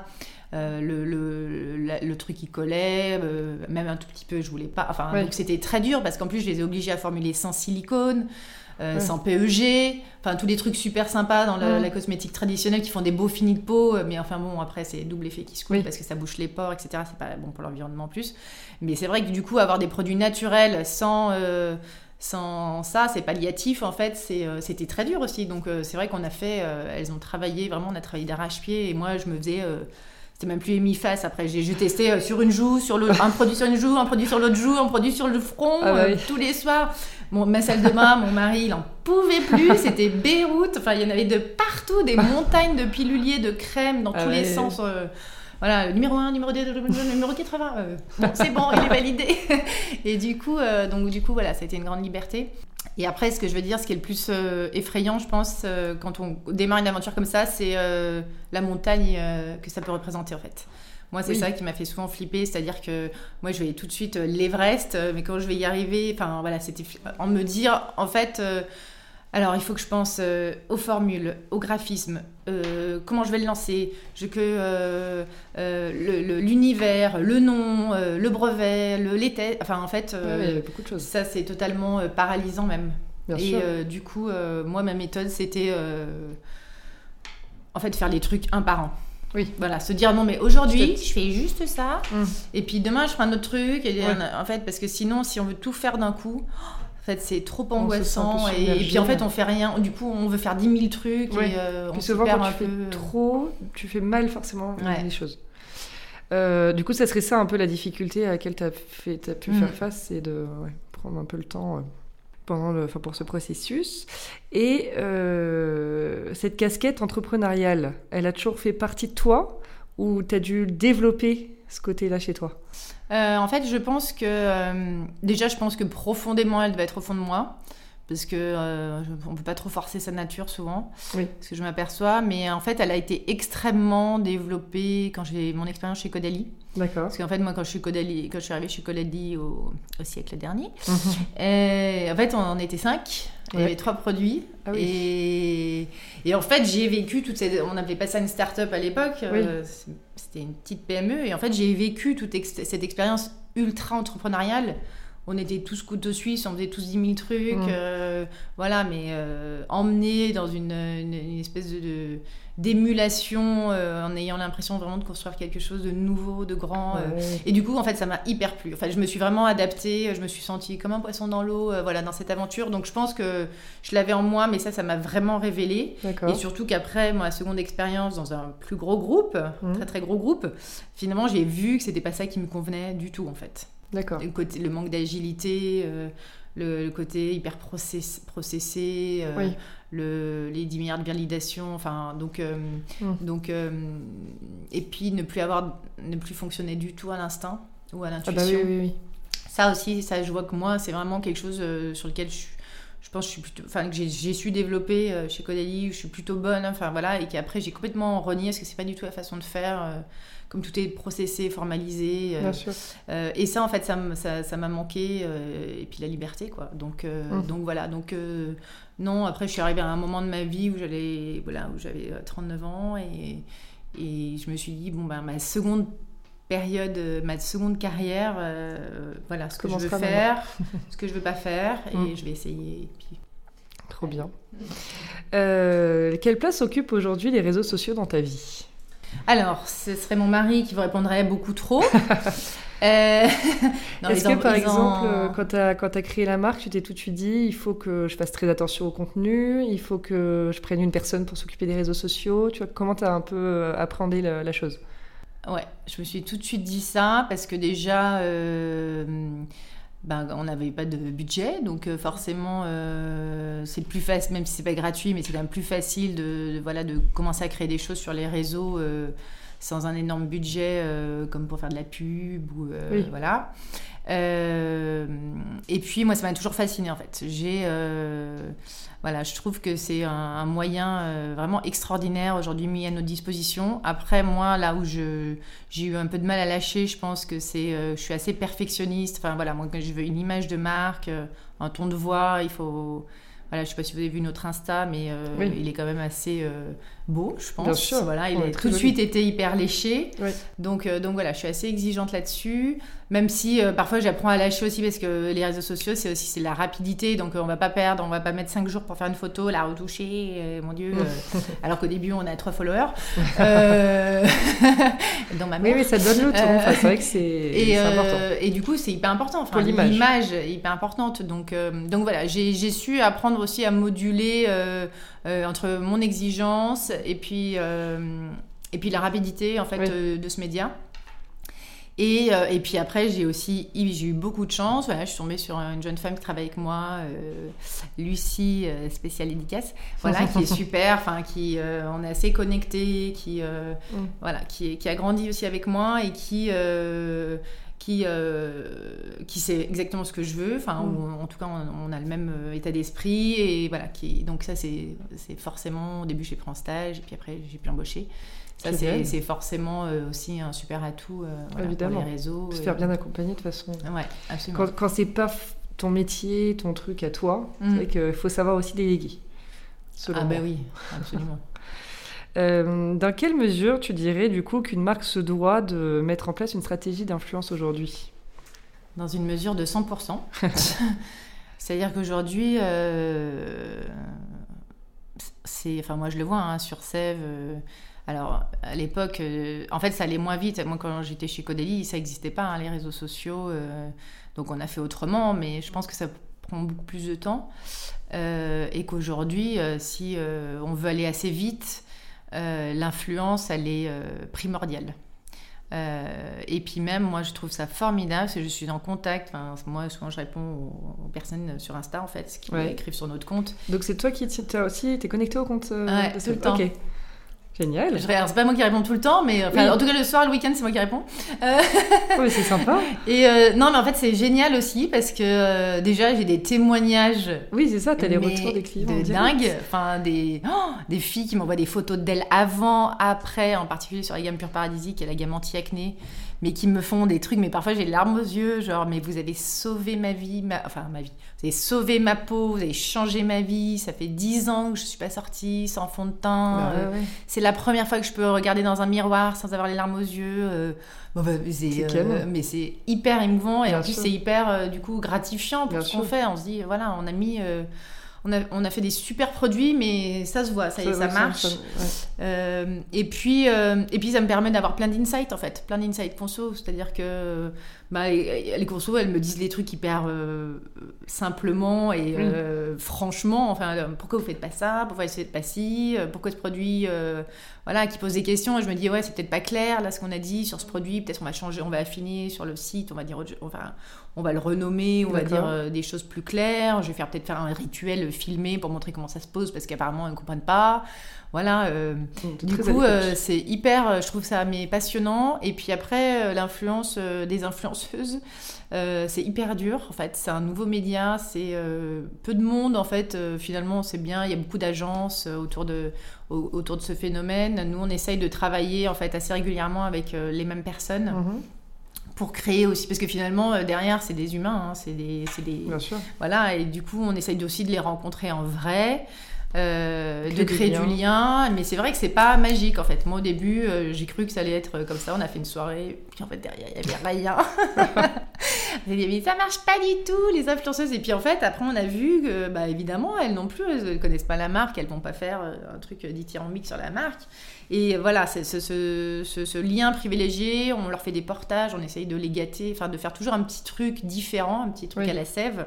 Euh, le, le, la- le truc qui collait, même un tout petit peu, je voulais pas. Enfin, Ouais. donc c'était très dur parce qu'en plus, je les ai obligés à formuler sans silicone. Euh, sans PEG, enfin tous les trucs super sympas dans la, la cosmétique traditionnelle qui font des beaux finis de peau, euh, mais enfin bon après c'est double effet qui se coule Oui. parce que ça bouche les pores, etc. C'est pas bon pour l'environnement en plus. Mais c'est vrai que du coup avoir des produits naturels sans euh, sans ça, c'est palliatif en fait, c'était très dur aussi. Donc c'est vrai qu'on a fait, elles ont travaillé, vraiment on a travaillé d'arrache-pied et moi je me faisais, c'était même plus hémi-face après, j'ai, testé euh, sur une joue, sur l'autre, un produit sur une joue, un produit sur l'autre joue, un produit sur le front, Ah bah euh, tous les soirs. Mon, ma salle de bain, mon mari, il en pouvait plus, c'était Beyrouth, enfin il y en avait de partout, des montagnes de piluliers, de crème dans Ah tous les sens. euh, voilà, numéro 1, numéro 2, numéro 80. euh, bon, c'est bon, il est validé. Et du coup, donc, du coup, voilà, ça a été une grande liberté. Et après, ce que je veux dire, ce qui est le plus euh, effrayant, je pense, euh, quand on démarre une aventure comme ça, c'est euh, la montagne que ça peut représenter, en fait. Moi, c'est Oui. ça qui m'a fait souvent flipper, c'est-à-dire que moi, je voyais tout de suite l'Everest, mais quand je vais y arriver, enfin, voilà, c'était en me dire, en fait, alors, il faut que je pense euh, aux formules, au graphisme, euh, comment je vais le lancer, je, que euh, euh, le- le- l'univers, le, nom, le brevet, le, les tests. Enfin, en fait, Ouais, ouais, il y avait beaucoup de choses. ça, c'est totalement paralysant même. Bien Et sûr. du coup, moi, ma méthode, c'était en fait faire les trucs un par an. Oui. Voilà, se dire non, mais aujourd'hui, je fais juste ça. Mm. Et puis demain, je ferai un autre truc. Et Ouais. En fait, parce que sinon, si on veut tout faire d'un coup, en fait, c'est trop se angoissant. Et, puis en fait, on fait rien. Du coup, on veut faire 10 000 trucs. Ouais. Et euh, on souvent, perd quand un tu fais trop, tu fais mal forcément Ouais. les choses. du coup, ça serait ça un peu la difficulté à laquelle tu as, as, pu faire mm. face, c'est de prendre un peu le temps pendant le, pour ce processus. Et cette casquette entrepreneuriale, elle a toujours fait partie de toi ou tu as dû développer ce côté-là chez toi? Euh, En fait, je pense que. Euh, déjà, je pense que profondément, elle devait être au fond de moi. Parce que euh, on peut pas trop forcer sa nature souvent, oui. parce que je m'aperçois. Mais en fait, elle a été extrêmement développée quand j'ai mon expérience chez Caudalie. D'accord. Parce qu'en fait, moi, quand je suis, Caudalie, quand je suis arrivée chez Caudalie au, au siècle dernier, mhm. en fait, on, était cinq. Il y avait trois produits. Ah et, et, en fait, j'ai vécu toute cette. On n'appelait pas ça une start-up à l'époque. C'était une petite PME. Et en fait, j'ai vécu toute cette expérience ultra entrepreneuriale on était tous couteaux suisses, on faisait tous 10 000 trucs, mmh. euh, voilà, mais euh, emmenés dans une, espèce de, d'émulation euh, en ayant l'impression vraiment de construire quelque chose de nouveau, de grand. et du coup, en fait, ça m'a hyper plu. Enfin, je me suis vraiment adaptée, je me suis sentie comme un poisson dans l'eau, voilà, dans cette aventure. Donc, je pense que je l'avais en moi, mais ça, ça m'a vraiment révélé. Et surtout qu'après, ma seconde expérience dans un plus gros groupe, mmh. très très gros groupe, finalement, j'ai vu que c'était pas ça qui me convenait du tout, en fait. D'accord. Le, côté, le manque d'agilité, euh, le, côté hyper processé, euh, le, les 10 milliards de validation, enfin, donc, euh, mm. donc et puis ne plus avoir, ne plus fonctionner du tout à l'instinct ou à l'intuition. Ah bah oui, oui, oui. Ça aussi, ça, je vois que moi, c'est vraiment quelque chose sur lequel je je pense que je suis plutôt, enfin que j'ai su développer chez où je suis plutôt bonne, enfin voilà, et qu'après j'ai complètement renié parce que c'est pas du tout la façon de faire comme tout est processé, formalisé. Euh, euh, et ça, en fait, ça m'a ça, manqué. Euh, et puis la liberté, quoi. Donc, mmh. donc voilà. Donc, non, après, je suis arrivée à un moment de ma vie où j'avais voilà, où 39 ans et, et je me suis dit, bon, ben, ma seconde période, ma seconde carrière, voilà, ce que je veux faire, ce que je veux pas faire, et mmh. je vais essayer. puis... Trop bien. quelle place occupent aujourd'hui les réseaux sociaux dans ta vie? Alors, ce serait mon mari qui vous répondrait beaucoup trop. Euh, Est-ce que par exemple, euh, quand tu as, créé la marque, tu t'es tout de suite dit, il faut que je fasse très attention au contenu, il faut que je prenne une personne pour s'occuper des réseaux sociaux tu vois, Comment tu as un peu euh, appréhendé la, chose? Ouais, je me suis tout de suite dit ça parce que déjà, ben, on n'avait pas de budget, donc euh, forcément euh, c'est plus facile, même si c'est pas gratuit, mais c'est quand même plus facile de, voilà, de commencer à créer des choses sur les réseaux euh, sans un énorme budget comme pour faire de la pub ou voilà. Et puis moi ça m'a toujours fasciné en fait. J'ai voilà, je trouve que c'est un, moyen euh, vraiment extraordinaire aujourd'hui mis à notre disposition. Après, moi, là où j'ai eu un peu de mal à lâcher, je pense que c'est, euh, je suis assez perfectionniste. Enfin voilà, moi, quand je veux une image de marque, euh, un ton de voix, il faut voilà, je sais pas si vous avez vu notre Insta, mais il est quand même assez beau, je pense. Bien sûr. Voilà, il a tout de suite été hyper léché. Donc, donc voilà, je suis assez exigeante là-dessus. Même si euh, parfois j'apprends à lâcher aussi parce que les réseaux sociaux, c'est aussi c'est la rapidité. Donc euh, on va pas perdre, on va pas mettre 5 jours pour faire une photo, la retoucher, mon Dieu. Euh, alors qu'au début, on a 3 followers. dans ma oui, oui, ça donne le temps. c'est vrai que c'est important. Et du coup, c'est hyper important. Enfin, l'image est hyper importante. Donc, donc voilà, j'ai su apprendre aussi à moduler entre mon exigence et puis, et puis la rapidité en fait, de ce média. Et, euh, et, puis après, j'ai aussi j'ai eu beaucoup de chance. Voilà, je suis tombée sur une jeune femme qui travaille avec moi, euh, Lucie, euh, spéciale édicace, voilà, qui est super, enfin, qui on est assez connectés, qui mm. voilà, qui, qui, a grandi aussi avec moi et qui qui, qui sait exactement ce que je veux, enfin, mm. en tout cas, on, a le même état d'esprit, et voilà, qui, donc ça, c'est forcément, au début, j'ai pris en stage, et puis après, j'ai pu embaucher. Ça, c'est forcément euh, aussi un super atout euh, Évidemment. pour les réseaux. Se faire bien accompagner de toute façon. Ouais, absolument. Quand, quand c'est pas ton métier, ton truc à toi, c'est mhm. qu'il faut savoir aussi déléguer. ah, bah oui, absolument. Euh, dans quelle mesure tu dirais du coup qu'une marque se doit de mettre en place une stratégie d'influence aujourd'hui? Dans une mesure de 100%. C'est-à-dire qu'aujourd'hui, c'est, enfin moi je le vois hein, sur Sève alors, à l'époque, euh, en fait, ça allait moins vite. Moi, quand j'étais chez Codeli, ça n'existait pas, hein, les réseaux sociaux. Euh, donc, on a fait autrement, mais je pense que ça prend beaucoup plus de temps. Euh, et qu'aujourd'hui, si on veut aller assez vite, l'influence, elle est primordiale. et puis même, moi, je trouve ça formidable parce que je suis en contact. Enfin, moi, souvent, je réponds aux, personnes sur Insta, en fait, qui écrivent sur notre compte. Donc, c'est toi qui as aussi, es connecté au compte ouais, tout le temps. Génial. Je c'est pas moi qui réponds tout le temps, mais en tout cas le soir, le week-end, c'est moi qui réponds. Euh... oui, c'est sympa. Et euh, non, mais en fait, c'est génial aussi parce que euh, déjà, j'ai des témoignages. Oui, c'est ça, t'as les retours des clients. De dingue. Enfin, des, oh, des filles qui m'envoient des photos d'elles avant, après, en particulier sur la gamme Pure Paradisique et la gamme anti-acné mais qui me font des trucs, mais parfois j'ai les larmes aux yeux, genre, mais vous avez sauvé ma vie, enfin ma vie, vous avez sauvé ma peau, vous avez changé ma vie, ça fait dix ans que je suis pas sortie sans fond de teint, bah euh, c'est la première fois que je peux regarder dans un miroir sans avoir les larmes aux yeux. Euh, bah, euh, mais c'est hyper émouvant et en plus c'est hyper du coup gratifiant pour ce qu'on fait. On se dit voilà, on a mis on a, on a, fait des super produits, mais ça se voit, ça, ça, ça marche. Euh, et, puis, euh, et puis, ça me permet d'avoir plein d'insights, en fait, plein d'insights conso. C'est-à-dire que bah, les conso, elles me disent les trucs hyper euh, simplement et mm. franchement. Enfin, pourquoi vous faites pas ça? Pourquoi vous faites pas ci? Pourquoi ce produit Voilà, qui pose des questions? Et je me dis, ouais, c'est peut-être pas clair, là, ce qu'on a dit sur ce produit. Peut-être on va changer, on va affiner sur le site, on va dire, enfin, on va le renommer, on va dire euh, des choses plus claires. Je vais faire peut-être faire un rituel filmé pour montrer comment ça se pose parce qu'apparemment elles ne comprennent pas. Voilà. Euh, mmh, du coup, euh, c'est hyper, je trouve ça mais passionnant. Et puis après, l'influence des influenceuses, c'est hyper dur. En fait, c'est un nouveau média, c'est peu de monde. En fait, finalement, c'est bien. Il y a beaucoup d'agences autour de autour de ce phénomène. Nous, on essaye de travailler en fait assez régulièrement avec les mêmes personnes. Mmh pour créer aussi parce que finalement euh, derrière c'est des humains hein, c'est des, des Bien sûr. voilà et du coup on essaye aussi de les rencontrer en vrai euh, de créer du lien. Mais c'est vrai que c'est pas magique en fait. Moi au début, euh, j'ai cru que ça allait être comme ça. On a fait une soirée, puis en fait derrière il y avait rien. mais ça marche pas du tout les influenceuses. Et puis en fait après on a vu que bah évidemment elles non plus elles connaissent pas la marque, elles vont pas faire un truc dithyrambique sur la marque. Et voilà, c'est ce, ce, ce, lien privilégié, on leur fait des portages, on essaye de les gâter, enfin de faire toujours un petit truc différent, un petit truc à la sève.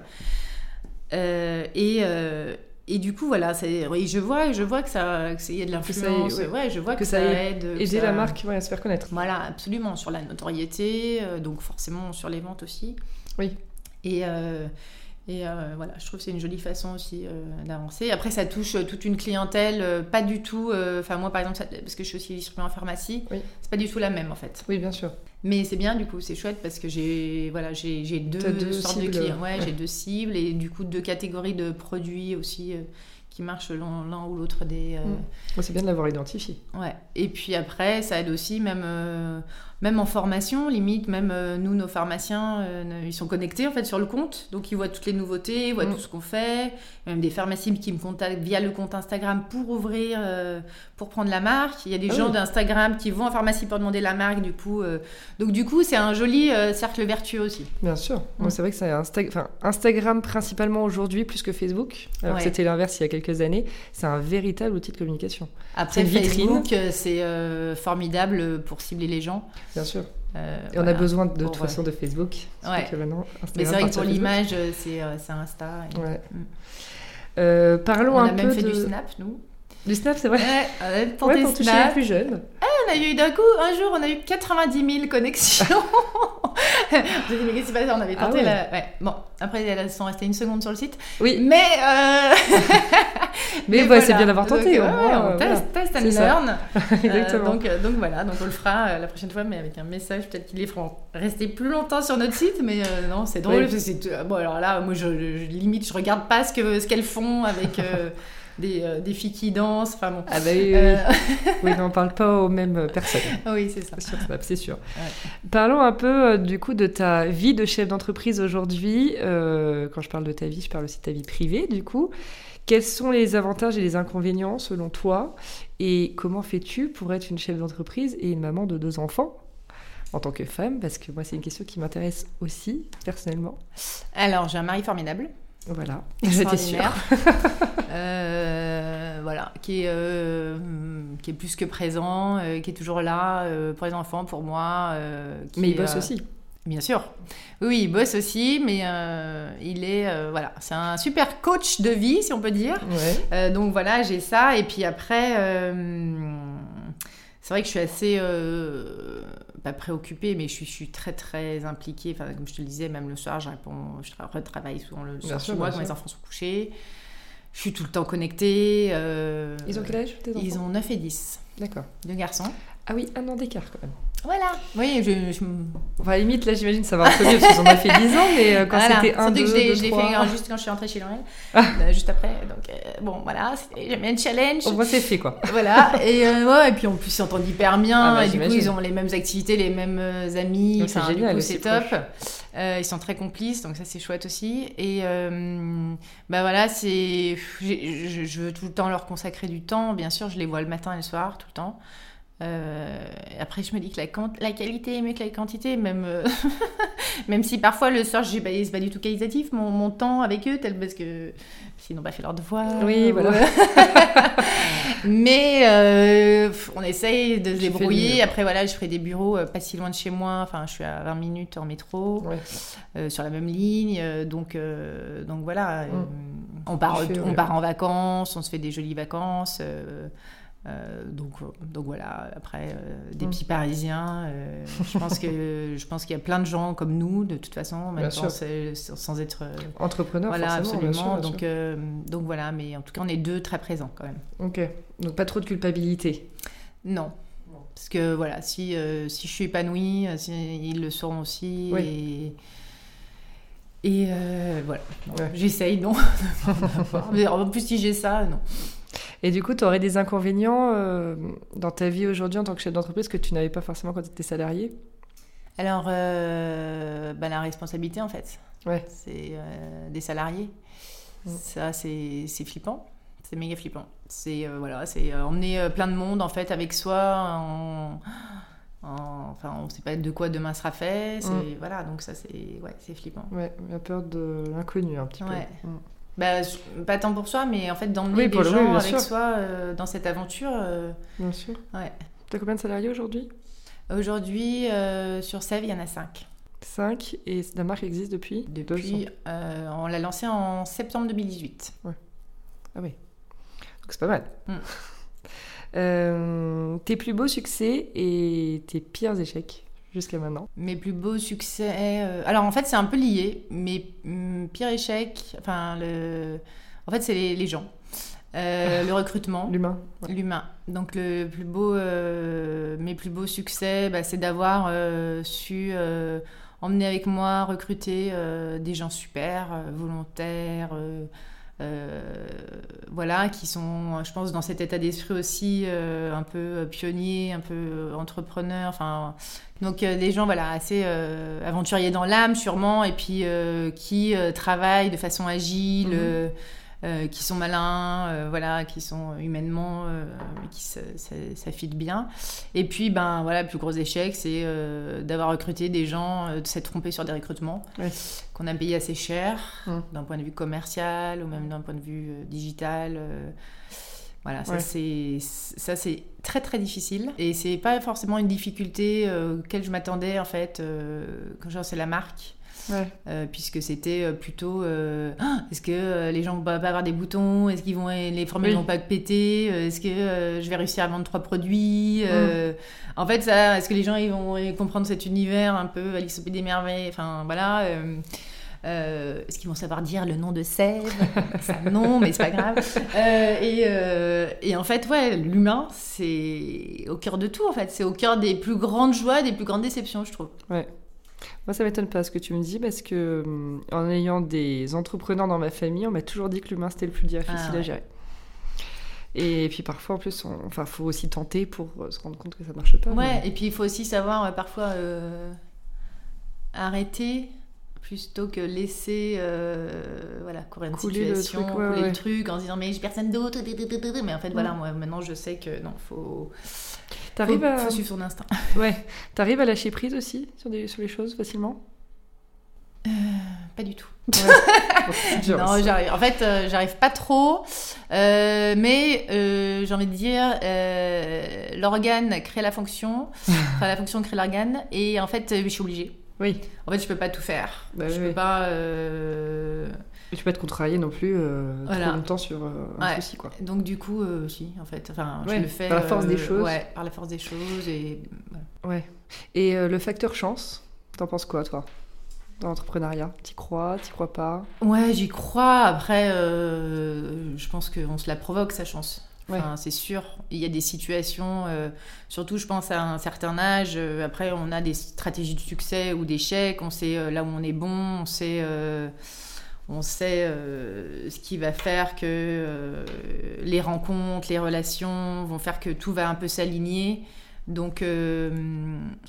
Euh, et, euh, et du coup, voilà, je vois, je vois que ça, y a de l'influence. Ouais, je vois que, ça, aide. Aider la marque à se faire connaître. Voilà, absolument, sur la notoriété, euh, donc forcément sur les ventes aussi. Oui. Et, et euh, voilà, je trouve que c'est une jolie façon aussi euh, d'avancer. Après, ça touche euh, toute une clientèle, pas du tout. Enfin, moi, par exemple, parce que je suis aussi distribuée en pharmacie, c'est pas du tout la même en fait. Oui, bien sûr. Mais c'est bien, du coup, c'est chouette parce que j'ai voilà, j'ai deux, deux, sortes de clients. Ouais, j'ai deux cibles et du coup deux catégories de produits aussi qui marchent l'un ou l'autre des. Mm. C'est bien de l'avoir identifié. Ouais. Et puis après, ça aide aussi même même en formation, limite, même euh, nous, nos pharmaciens, euh, ils sont connectés en fait sur le compte, donc ils voient toutes les nouveautés, ils voient mm. tout ce qu'on fait. Même des pharmacies qui me contactent via le compte Instagram pour ouvrir, euh, pour prendre la marque. Il y a des ah gens d'Instagram qui vont en pharmacie pour demander la marque, du coup. donc du coup, c'est un joli cercle vertueux aussi. Bien sûr. Mm. C'est vrai que c'est Instagram principalement aujourd'hui plus que Facebook. Alors c'était l'inverse il y a quelques années. C'est un véritable outil de communication. Après, Facebook, c'est formidable pour cibler les gens. Bien sûr. Euh, et on a besoin de, toute façon de Facebook. Ouais. Mais c'est vrai que pour l'image, euh, euh, c'est Insta. Ouais. Mm. parlons un peu. On a même fait du Snap, nous. Du Snap, c'est vrai Ouais, on a tenté pour toucher les plus jeunes. Ah, on a eu d'un coup, un jour, on a eu 90 000 connexions. on s'est dit, mais qu'est-ce qui On avait tenté ah ouais. ouais. Bon, après, elles sont restées une seconde sur le site. Oui. Mais. Euh... mais, mais c'est bien d'avoir tenté. Donc, ouais, on teste, test and learn. Exactement. Euh, donc, euh, donc voilà, donc on le fera euh, la prochaine fois, mais avec un message, peut-être qu'ils les feront rester plus longtemps sur notre site. Mais euh, non, c'est drôle. Bon, alors là, moi, je, je, limite, je regarde pas ce qu'elles ce qu'elles font avec. Des, euh, des, filles qui dansent. Enfin bon. Ah bah oui, euh, oui. on parle pas aux mêmes personnes. oui, c'est ça. C'est sûr. Parlons un peu euh, du coup de ta vie de chef d'entreprise aujourd'hui. quand je parle de ta vie, je parle aussi de ta vie privée du coup. Quels sont les avantages et les inconvénients selon toi? Et comment fais-tu pour être une chef d'entreprise et une maman de deux enfants? En tant que femme Parce que moi, c'est une question qui m'intéresse aussi, personnellement. Alors, j'ai un mari formidable. Voilà, j'étais sûre. euh, voilà, qui est, euh, qui est plus que présent, euh, qui est toujours là pour les enfants, pour moi. mais il bosse aussi. Bien sûr. Oui, il bosse aussi, mais il est voilà, c'est un super coach de vie, si on peut dire. donc voilà, j'ai ça. Et puis après, c'est vrai que je suis assez pas préoccupée, mais je suis, je suis très très impliquée. Enfin, comme je te le disais, même le soir, je réponds, je retravaille souvent le soir chez moi quand mes enfants sont couchés. Je suis tout le temps connectée. Euh, ils ont quel âge tes Ils ont 9 et 10. D'accord. Deux garçons. Ah oui, un an d'écart quand même. Voilà. Oui, je, je... Enfin, à la limite, là, j'imagine ça va un peu mieux parce qu'ils en ont fait 10 ans, mais euh, quand c'était un, deux, que je l'ai fait euh, juste quand je suis rentrée chez L'Oréal, ah. euh, juste après. Donc, bon, voilà, j'aime bien le challenge. Au moins, c'est fait, quoi. Voilà. Et, ouais, et puis, en plus, ils s'entendent hyper bien. Ah, bah, et du coup, ils ont les mêmes activités, les mêmes amis. C'est génial. C'est top. ils sont très complices, donc ça, c'est chouette aussi. Et bah voilà, c'est. Je, je veux tout le temps leur consacrer du temps. Bien sûr, je les vois le matin et le soir, tout le temps. Euh, après, je me dis que la, la, qualité est mieux que la quantité, même, euh, même si parfois le soir, je pas, c'est pas du tout qualitatif mon, mon, temps avec eux, tel parce que sinon, pas fait leur devoir. Oui, voilà. Mais euh, on essaye de se débrouiller. Après, voilà, je ferai des bureaux pas si loin de chez moi. Enfin, je suis à 20 minutes en métro, sur la même ligne. donc, donc voilà, mm. on, part, on part en vacances, on se fait des jolies vacances. Euh, donc, donc voilà, après, euh, des mm. petits Parisiens, euh, je pense qu'il y a plein de gens comme nous, de toute façon, même sans, sans, être entrepreneur. Voilà, absolument. donc, donc voilà, mais en tout cas, on est deux très présents quand même. Ok, donc pas trop de culpabilité. Non. Parce que voilà, si, si je suis épanouie, ils le seront aussi. Et, et voilà, j'essaye, non. en plus, si j'ai ça, non. Et du coup, tu aurais des inconvénients euh, dans ta vie aujourd'hui en tant que chef d'entreprise que tu n'avais pas forcément quand tu étais salarié? Alors, euh, bah, la responsabilité, en fait. Ouais. C'est euh, des salariés. Mm. Ça, c'est flippant. C'est méga flippant. C'est voilà, c'est emmener plein de monde, en fait, avec soi. enfin, on ne sait pas de quoi demain sera fait. Mm. Voilà, donc ça, c'est ouais, flippant. Ouais, la peur de l'inconnu, un petit peu. Mm. Bah, pas tant pour soi, mais en fait d'emmener les gens avec soi euh, dans cette aventure. Euh, bien sûr. Ouais. T'as combien de salariés aujourd'hui? Aujourd'hui, euh, sur Sèvres, il y en a 5. 5 et la marque existe depuis Depuis, on l'a lancée en septembre 2018. Ouais. Ah oui. Donc c'est pas mal. Mm. tes plus beaux succès et tes pires échecs? Jusqu'à maintenant Mes plus beaux succès. Euh, alors en fait, c'est un peu lié. Mes mm, pires échecs, enfin, le... en fait, c'est les, gens. Euh, le recrutement. L'humain. L'humain. Donc le plus beau, euh, mes plus beaux succès, bah, c'est d'avoir su emmener avec moi, recruter des gens super, volontaires. Voilà, qui sont, je pense, dans cet état d'esprit aussi un peu pionniers, un peu entrepreneurs, enfin, donc euh, des gens voilà assez euh, aventuriers dans l'âme sûrement et puis euh, qui travaillent de façon agile, mhm. qui sont malins, voilà, qui sont humainement, qui s'affilent bien. Et puis ben voilà, le plus gros échec c'est d'avoir recruté des gens, de s'être trompé sur des recrutements qu'on a payé assez cher mhm. d'un point de vue commercial ou même d'un point de vue digital. Voilà, ça c'est ça c'est très très difficile et c'est pas forcément une difficulté euh, auquel je m'attendais en fait euh, quand j'ai lancé la marque. Euh, puisque c'était plutôt ah, est-ce que les gens vont pas avoir des boutons? Est-ce qu'ils vont les formules vont pas péter? Est-ce que je vais réussir à vendre trois produits? Mm. en fait ça est-ce que les gens ils vont comprendre cet univers un peu Alice au des merveilles? Enfin voilà euh, est-ce qu'ils vont savoir dire le nom de Sèvres Non, mais c'est pas grave. Euh, euh, et, en fait, ouais, l'humain, c'est au cœur de tout, en fait. C'est au cœur des plus grandes joies, des plus grandes déceptions, je trouve. Ouais. Moi, ça m'étonne pas ce que tu me dis, parce que en ayant des entrepreneurs dans ma famille, on m'a toujours dit que l'humain, c'était le plus difficile ah, à gérer. Et puis parfois, en plus, il enfin, faut aussi tenter pour se rendre compte que ça marche pas. Ouais, et puis il faut aussi savoir parfois arrêter plutôt que laisser euh, voilà courir une situation, le truc, couler le truc en se disant mais j'ai personne d'autre, mais en fait voilà moi maintenant je sais que non faut T'arrives à... faut suivre son instinct. Ouais. T'arrives à lâcher prise aussi sur, des, sur les choses facilement? Euh, Pas du tout. non, j'arrive. En fait, euh, j'arrive pas trop. mais j'ai envie de dire, l'organe crée la fonction. enfin, la fonction crée l'organe. Et en fait, je suis obligée. Oui. En fait, je peux pas tout faire. Bah je peux pas. Euh... tu peux pas te contrarier non plus euh, trop longtemps sur euh, un souci, quoi. Donc du coup, euh, si, en fait, enfin, je le fais par la force des choses. Ouais, par la force des choses et. Ouais. Et le facteur chance, t'en penses quoi, toi? Dans l'entrepreneuriat? T'y crois? T'y crois pas? Ouais, j'y crois. Après, je pense qu'on se la provoque, sa chance. C'est sûr, il y a des situations, euh, surtout je pense à un certain âge, euh, après on a des stratégies de succès ou d'échec, on sait euh, là où on est bon, on sait, on sait ce qui va faire que les rencontres, les relations vont faire que tout va un peu s'aligner. Donc,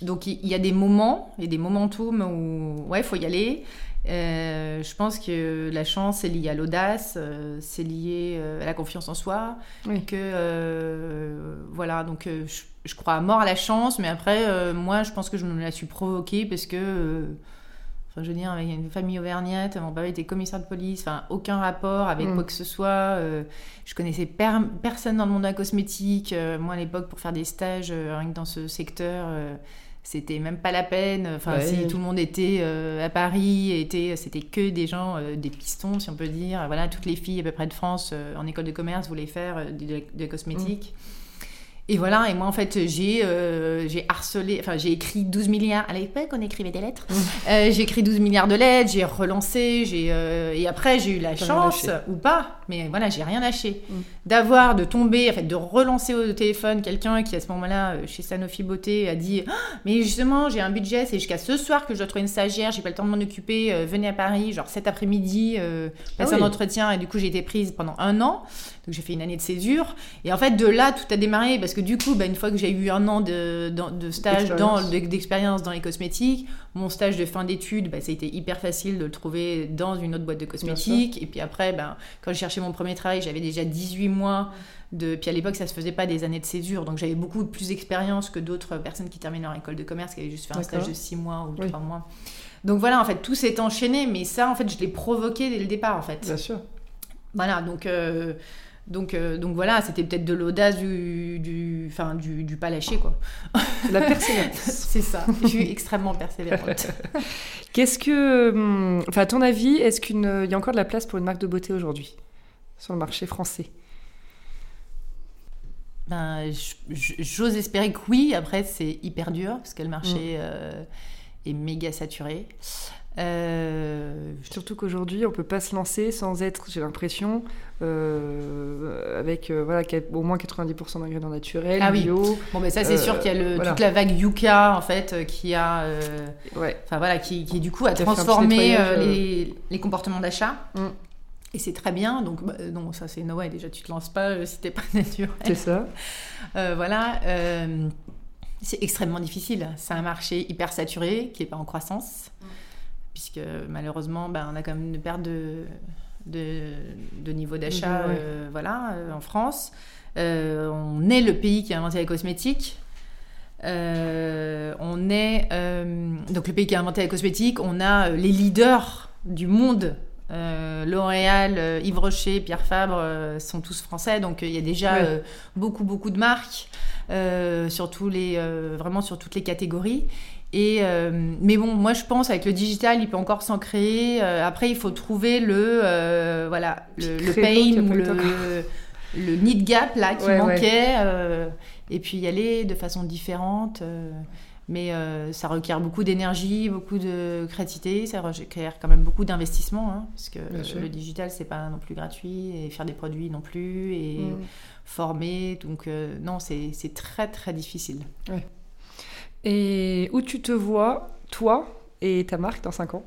donc il y, a des moments, et des momentum où ouais, il faut y aller. Euh, je pense que la chance est liée à l'audace, euh, c'est lié euh, à la confiance en soi. Que voilà, donc je, crois à mort à la chance, mais après, moi, je pense que je me la suis provoquée parce que, enfin, je veux dire, il y a une famille auvergnate, mon papa était commissaire de police, enfin, aucun rapport avec mm. quoi que ce soit. je connaissais personne dans le monde de la cosmétique. moi, à l'époque, pour faire des stages, rien que dans ce secteur c'était même pas la peine. Enfin, si tout le monde était euh, à Paris, était, c'était que des gens, euh, des pistons, si on peut dire. Voilà, toutes les filles à peu près de France euh, en école de commerce voulaient faire des cosmétiques. Et voilà, et moi en fait j'ai euh, j'ai harcelé, enfin j'ai écrit 12 milliards, à l'époque on écrivait des lettres, mmh. euh, j'ai écrit 12 milliards de lettres, j'ai relancé, j'ai euh, et après j'ai eu la chance, ou pas, mais voilà j'ai rien lâché, mmh. d'avoir, de tomber, en fait de relancer au téléphone quelqu'un qui à ce moment-là chez Sanofi Beauté a dit «Ah, mais justement j'ai un budget, c'est jusqu'à ce soir que je dois trouver une stagiaire, j'ai pas le temps de m'en occuper, venez à Paris, genre cet après-midi, passer ah un entretien et du coup j'ai été prise pendant un an. Donc j'ai fait une année de césure. Et en fait, de là, tout a démarré parce que du coup, bah, une fois que j'ai eu un an de, de, stage, d'expérience dans les cosmétiques, mon stage de fin d'études, bah, ça a été hyper facile de le trouver dans une autre boîte de cosmétiques. Et puis après, bah, quand j'ai cherché mon premier travail, j'avais déjà 18 mois. De... Puis à l'époque, ça se faisait pas des années de césure. Donc j'avais beaucoup plus d'expérience que d'autres personnes qui terminaient leur école de commerce, qui avaient juste fait un stage de 6 mois ou 3 mois. Donc voilà, en fait, tout s'est enchaîné. Mais ça, en fait, je l'ai provoqué dès le départ, en fait. Bien sûr. Voilà, donc... Euh, donc, euh, donc voilà, c'était peut-être de l'audace du, du, enfin, du, du, pas lâcher, quoi. La persévérance. c'est ça, je suis extrêmement persévérante. Qu'est-ce que, hum, enfin, à ton avis, est-ce qu'il y a encore de la place pour une marque de beauté aujourd'hui sur le marché français? Ben, J'ose espérer que oui, après c'est hyper dur, parce que le marché mm. euh, est méga saturé. Euh, surtout qu'aujourd'hui, on peut pas se lancer sans être, j'ai l'impression, euh, avec euh, voilà, au moins 90% d'ingrédients naturels, ah, bio. Oui. Bon, mais ça, c'est sûr qu'il y a le, toute la vague Yuka, en fait, qui a. ouais. Enfin, voilà, qui, qui, du coup a transformé les, les, comportements d'achat. Mm. Et c'est très bien. Donc, bah, non, ça, c'est no Déjà, tu te lances pas si t'es pas naturel. C'est ça. voilà. c'est extrêmement difficile. C'est un marché hyper saturé qui est pas en croissance. Mm puisque malheureusement, ben, on a quand même une perte de, de, niveau d'achat euh, voilà, euh, en France. Euh, on est le pays qui a inventé les cosmétiques. on est donc le pays qui a inventé les cosmétiques. On a les leaders du monde. L'Oréal, Yves Rocher, Pierre Fabre sont tous français, donc il y a déjà beaucoup beaucoup de marques, sur les, vraiment sur toutes les catégories. Et, euh, mais bon, moi je pense avec le digital, il peut encore s'en créer. Euh, après, il faut trouver le, euh, voilà, le, pain ou le, le, need gap là qui manquait. et puis y aller de façon différente. mais ça requiert beaucoup d'énergie, beaucoup de créativité, ça requiert quand même beaucoup d'investissement, hein, parce que le digital c'est pas non plus gratuit et faire des produits non plus et mm. former. Donc non, c'est très très difficile. Ouais. Et où tu te vois, toi et ta marque, dans 5 ans?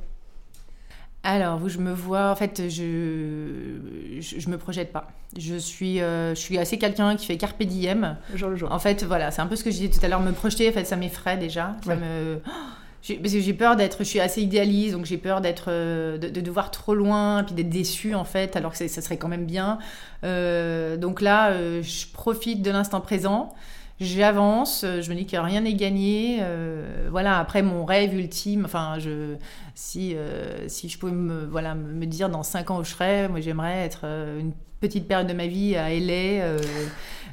Alors, où je me vois, en fait, je je, me projette pas. Je suis, euh, je suis assez quelqu'un qui fait carpe diem. Jour le jour. En fait, voilà, c'est un peu ce que je disais tout à l'heure. Me projeter, en fait, ça m'effraie déjà. Ça me... parce que j'ai peur d'être, je suis assez idéaliste, donc j'ai peur d'être, euh, de, de, voir trop loin, puis d'être déçue en fait, alors que ça serait quand même bien. Euh, donc là, je profite de l'instant présent j'avance, euh, je me dis que rien n'est gagné. Euh, voilà, après mon rêve ultime, enfin, je, si, euh, si je pouvais me, voilà, me dire dans 5 ans où je serais, moi j'aimerais être une petite période de ma vie à LA.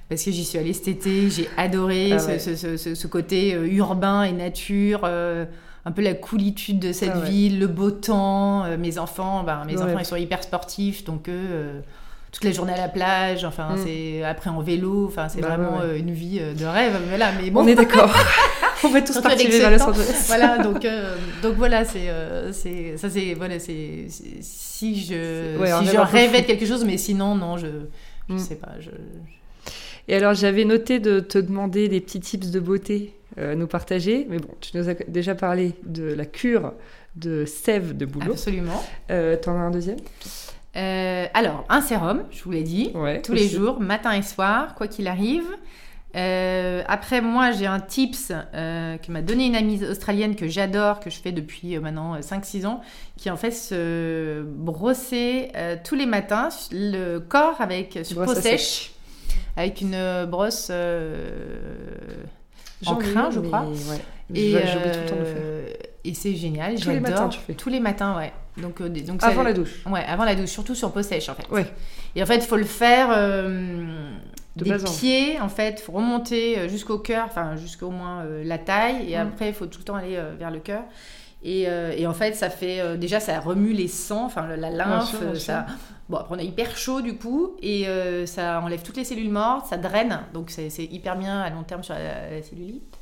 parce que j'y suis allée cet été, j'ai adoré ah ce, ce, ce, ce, côté urbain et nature, un peu la coolitude de cette ah ville, le beau temps. mes enfants, ben, mes enfants ils sont hyper sportifs, donc eux toute la journée à la plage, enfin, mm. c'est après en vélo, enfin, c'est bah vraiment euh, une vie euh, de rêve. Mais là, mais bon. On est d'accord. On va tous partir vers Los. Angeles. voilà, donc, euh, donc voilà, c'est, euh, c'est, ça c'est, voilà, c'est, si je, Ouais, si je rêvais de quelque chose, mais sinon, non, je, je Mm. sais pas, je, Et alors, j'avais noté de te demander des petits tips de beauté à nous partager. Mais bon, tu nous as déjà parlé de la cure de sève de boulot. absolument. Euh, T'en as un deuxième? Euh, alors, un sérum, je vous l'ai dit, Ouais. tous les jours, matin et soir, quoi qu'il arrive. Euh, après, moi, j'ai un tips euh, que m'a donné une amie australienne que j'adore, que je fais depuis euh, maintenant euh, 5-6 ans, qui est en fait se brosser tous les matins le corps avec sur Brosse peau sèche, avec une brosse en crin, je mais crois. ouais. Et, J'oublie tout le temps de le faire. Et c'est génial, Tous les matins, tu fais Tous les matins, ouais. Donc, euh, donc ça- Avant la douche. Ouais, avant la douche, surtout sur peau sèche en fait. Ouais. Et en fait, il faut le faire euh, De des pieds, en fait, il faut remonter euh, jusqu'au cœur, enfin jusqu'au moins euh, la taille, et Mm. après, il faut tout le temps aller vers le cœur. Et, et en fait, ça fait déjà, ça remue les sangs, enfin la lymphe, sûr, bien sûr. ça. Bon, après, on est hyper chaud du coup, et ça enlève toutes les cellules mortes, ça draine, donc c'est c'est hyper bien à long terme sur la, la cellulite.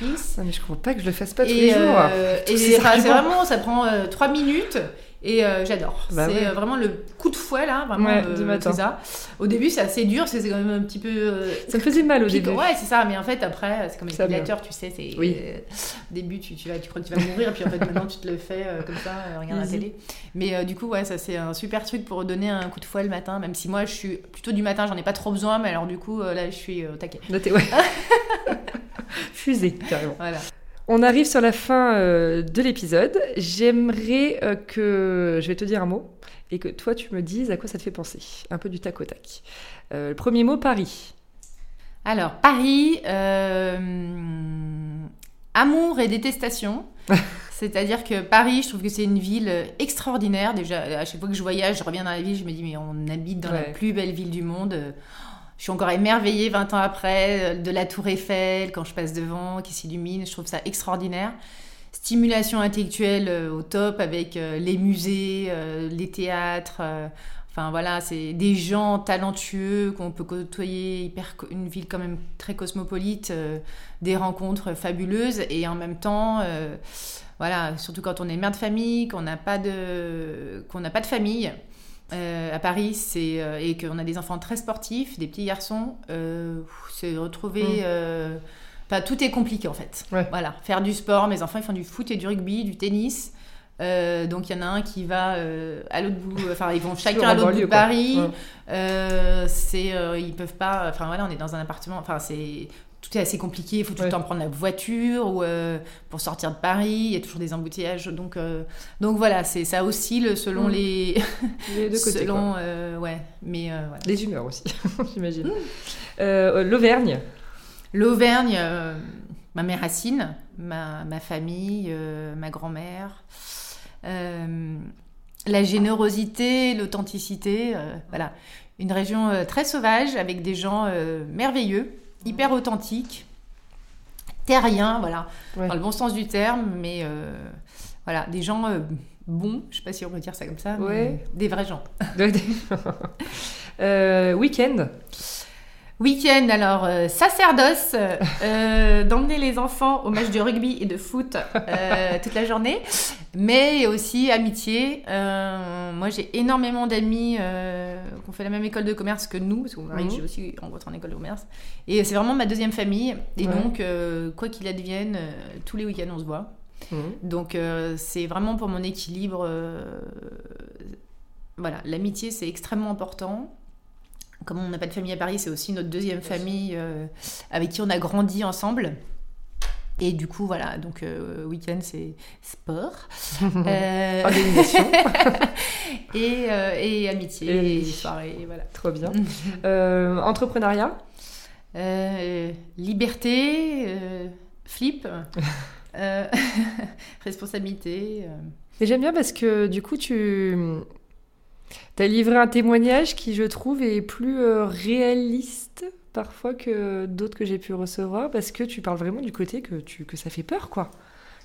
Lisse. Ah, mais je comprends pas que je le fasse pas tous Et, les jours. euh, Tous et ces arguments. vraiment, ça prend euh, trois minutes et euh, j'adore. Bah c'est ouais. euh, vraiment le coup de fouet là, vraiment. Ouais, euh, du matin. c'est ça. Au début, c'est assez dur, c'est quand même un petit peu. Ça me faisait mal au début. Ouais, c'est ça, mais en fait, après, c'est comme Ça l'épilateur, tu sais, c'est. Oui. au début, tu, tu, vas, tu crois que tu vas mourir, puis en fait, maintenant, tu te le fais comme ça, regarde la télé. Mais du coup, ouais, ça, c'est un super truc pour donner un coup de fouet le matin, même si moi, je suis plutôt du matin, j'en ai pas trop besoin, mais alors du coup, là, je suis au taquet. T'es- ouais. Fusée, carrément. Voilà. On arrive sur la fin euh, de l'épisode. J'aimerais euh, que je vais te dire un mot et que toi tu me dises à quoi ça te fait penser. Un peu du tac au tac. Euh, le premier mot, Paris. Alors, Paris, amour et détestation. C'est-à-dire que Paris, je trouve que c'est une ville extraordinaire. Déjà, à chaque fois que je voyage, je reviens dans la ville, je me dis, mais on habite dans la plus belle ville du monde. Je suis encore émerveillée 20 ans après euh, de la Tour Eiffel, quand je passe devant, qui s'illumine. Je trouve ça extraordinaire. Stimulation intellectuelle euh, au top avec euh, les musées, les théâtres. Enfin voilà, c'est des gens talentueux qu'on peut côtoyer, hyper, une ville quand même très cosmopolite, des rencontres fabuleuses et en même temps, voilà, surtout quand on est mère de famille, qu'on n'a pas de, qu'on n'a pas de famille. Euh, à Paris, c'est euh, et qu'on a des enfants très sportifs, des petits garçons, euh, c'est retrouver. Mm. euh, Enfin, tout est compliqué en fait. Ouais. Voilà, faire du sport. Mes enfants, ils font du foot et du rugby, du tennis. Donc il y en a un qui va à l'autre bout, enfin ils vont chacun à l'autre bout de. Paris. Ouais. C'est, ils peuvent pas, enfin voilà, on est dans un appartement, enfin c'est tout est assez compliqué. Il faut tout le temps prendre la voiture ou euh, pour sortir de Paris. Il y a toujours des embouteillages, donc euh, donc voilà, c'est ça oscille selon Mm. les Les deux côtés. selon euh, ouais, mais voilà. Les humeurs aussi, j'imagine. Euh, L'Auvergne. L'Auvergne, ma mère Racine, ma, ma famille, ma grand-mère, la générosité, l'authenticité, voilà. Une région très sauvage avec des gens merveilleux, hyper authentiques, terriens, voilà, Ouais. dans le bon sens du terme, mais euh, voilà, des gens euh, bons, je sais pas si on peut dire ça comme ça, mais Ouais. des vrais gens. Euh, Week-end. Week-end, alors, euh, sacerdoce, euh, d'emmener les enfants au match de rugby et de foot euh, toute la journée, mais aussi amitié. Euh, moi, j'ai énormément d'amis euh, qui ont fait la même école de commerce que nous, parce que mon mari, Mhm. j'ai aussi rencontré en école de commerce. Et c'est vraiment ma deuxième famille. Et Ouais. donc, euh, quoi qu'il advienne, euh, tous les week-ends, on se voit. Mhm. Donc, euh, c'est vraiment pour mon équilibre. euh, voilà, l'amitié, c'est extrêmement important. Comme on n'a pas de famille à Paris, c'est aussi notre deuxième famille euh, avec qui on a grandi ensemble. Et du coup, voilà, donc euh, week-end, c'est sport. Euh, Organisation. et, et amitié, Et- soirée, voilà. Trop bien. Entrepreneuriat. Liberté, flip, responsabilité. Et j'aime bien parce que du coup, tu as livré un témoignage qui, je trouve, est plus euh, réaliste parfois que d'autres que j'ai pu recevoir parce que tu parles vraiment du côté que, tu, que ça fait peur, quoi.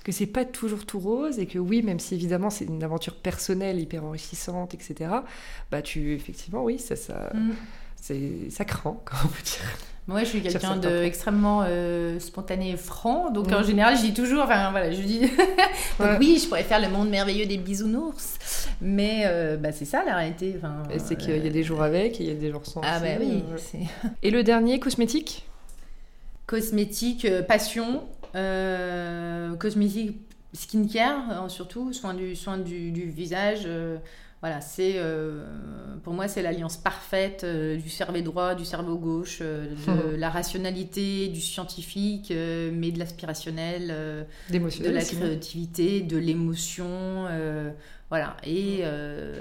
Que c'est pas toujours tout rose et que oui, même si évidemment c'est une aventure personnelle hyper enrichissante, etc., bah tu, effectivement, oui, ça, ça, Mm. C'est ça craint, comment on peut dire. Moi, je suis quelqu'un d'extrêmement euh, spontané et franc. Donc, Mm. en général, je dis toujours, enfin, voilà, je dis, donc, Ouais. oui, je pourrais faire le monde merveilleux des bisounours. Mais euh, bah, c'est ça, la réalité. Enfin, c'est qu'il euh, y a des jours avec et il y a des jours sans. Ah, bah oui. euh, Et le dernier, cosmétique? Cosmétique, euh, passion, euh, cosmétique, skincare, euh, surtout, soin du, soin du, du visage. Voilà, c'est euh, pour moi, c'est l'alliance parfaite euh, du cerveau droit, du cerveau gauche, euh, de la rationalité, du scientifique, mais de l'aspirationnel, de D'émotionnel la créativité, de l'émotion, voilà, et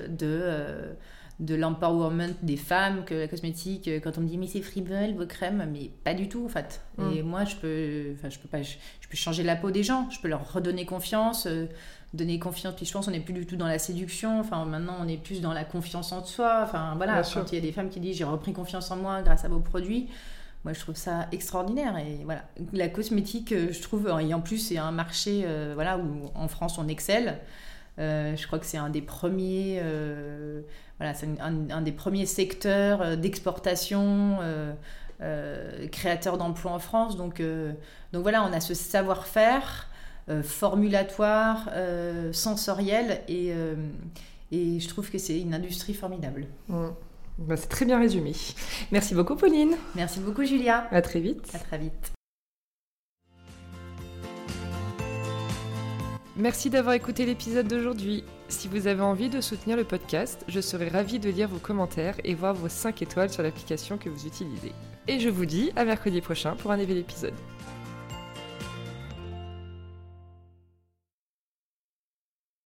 de, de l'empowerment des femmes, que la cosmétique, quand on me dit mais c'est frivole vos crèmes, mais pas du tout en fait. Et moi je peux, enfin je peux pas, je, je peux changer la peau des gens, je peux leur redonner confiance, donner confiance. Puis je pense on n'est plus du tout dans la séduction, enfin maintenant on est plus dans la confiance en soi. Enfin voilà, Bien quand sûr. il y a des femmes qui disent j'ai repris confiance en moi grâce à vos produits. Moi, je trouve ça extraordinaire. Et voilà, la cosmétique, euh, je trouve, et en plus, c'est un marché, euh, voilà, où en France on excelle. Euh, je crois que c'est un des premiers, euh, voilà, c'est un, un des premiers secteurs euh, d'exportation, euh, euh, créateur d'emplois en France. Donc, euh, donc voilà, on a ce savoir-faire euh, formulatoire, euh, sensoriel, et, euh, et je trouve que c'est une industrie formidable. Bah, c'est très bien résumé. Merci beaucoup, Pauline. Merci beaucoup, Julia. À très vite. À très vite. Merci d'avoir écouté l'épisode d'aujourd'hui. Si vous avez envie de soutenir le podcast, je serai ravie de lire vos commentaires et voir vos 5 étoiles sur l'application que vous utilisez. Et je vous dis à mercredi prochain pour un nouvel épisode.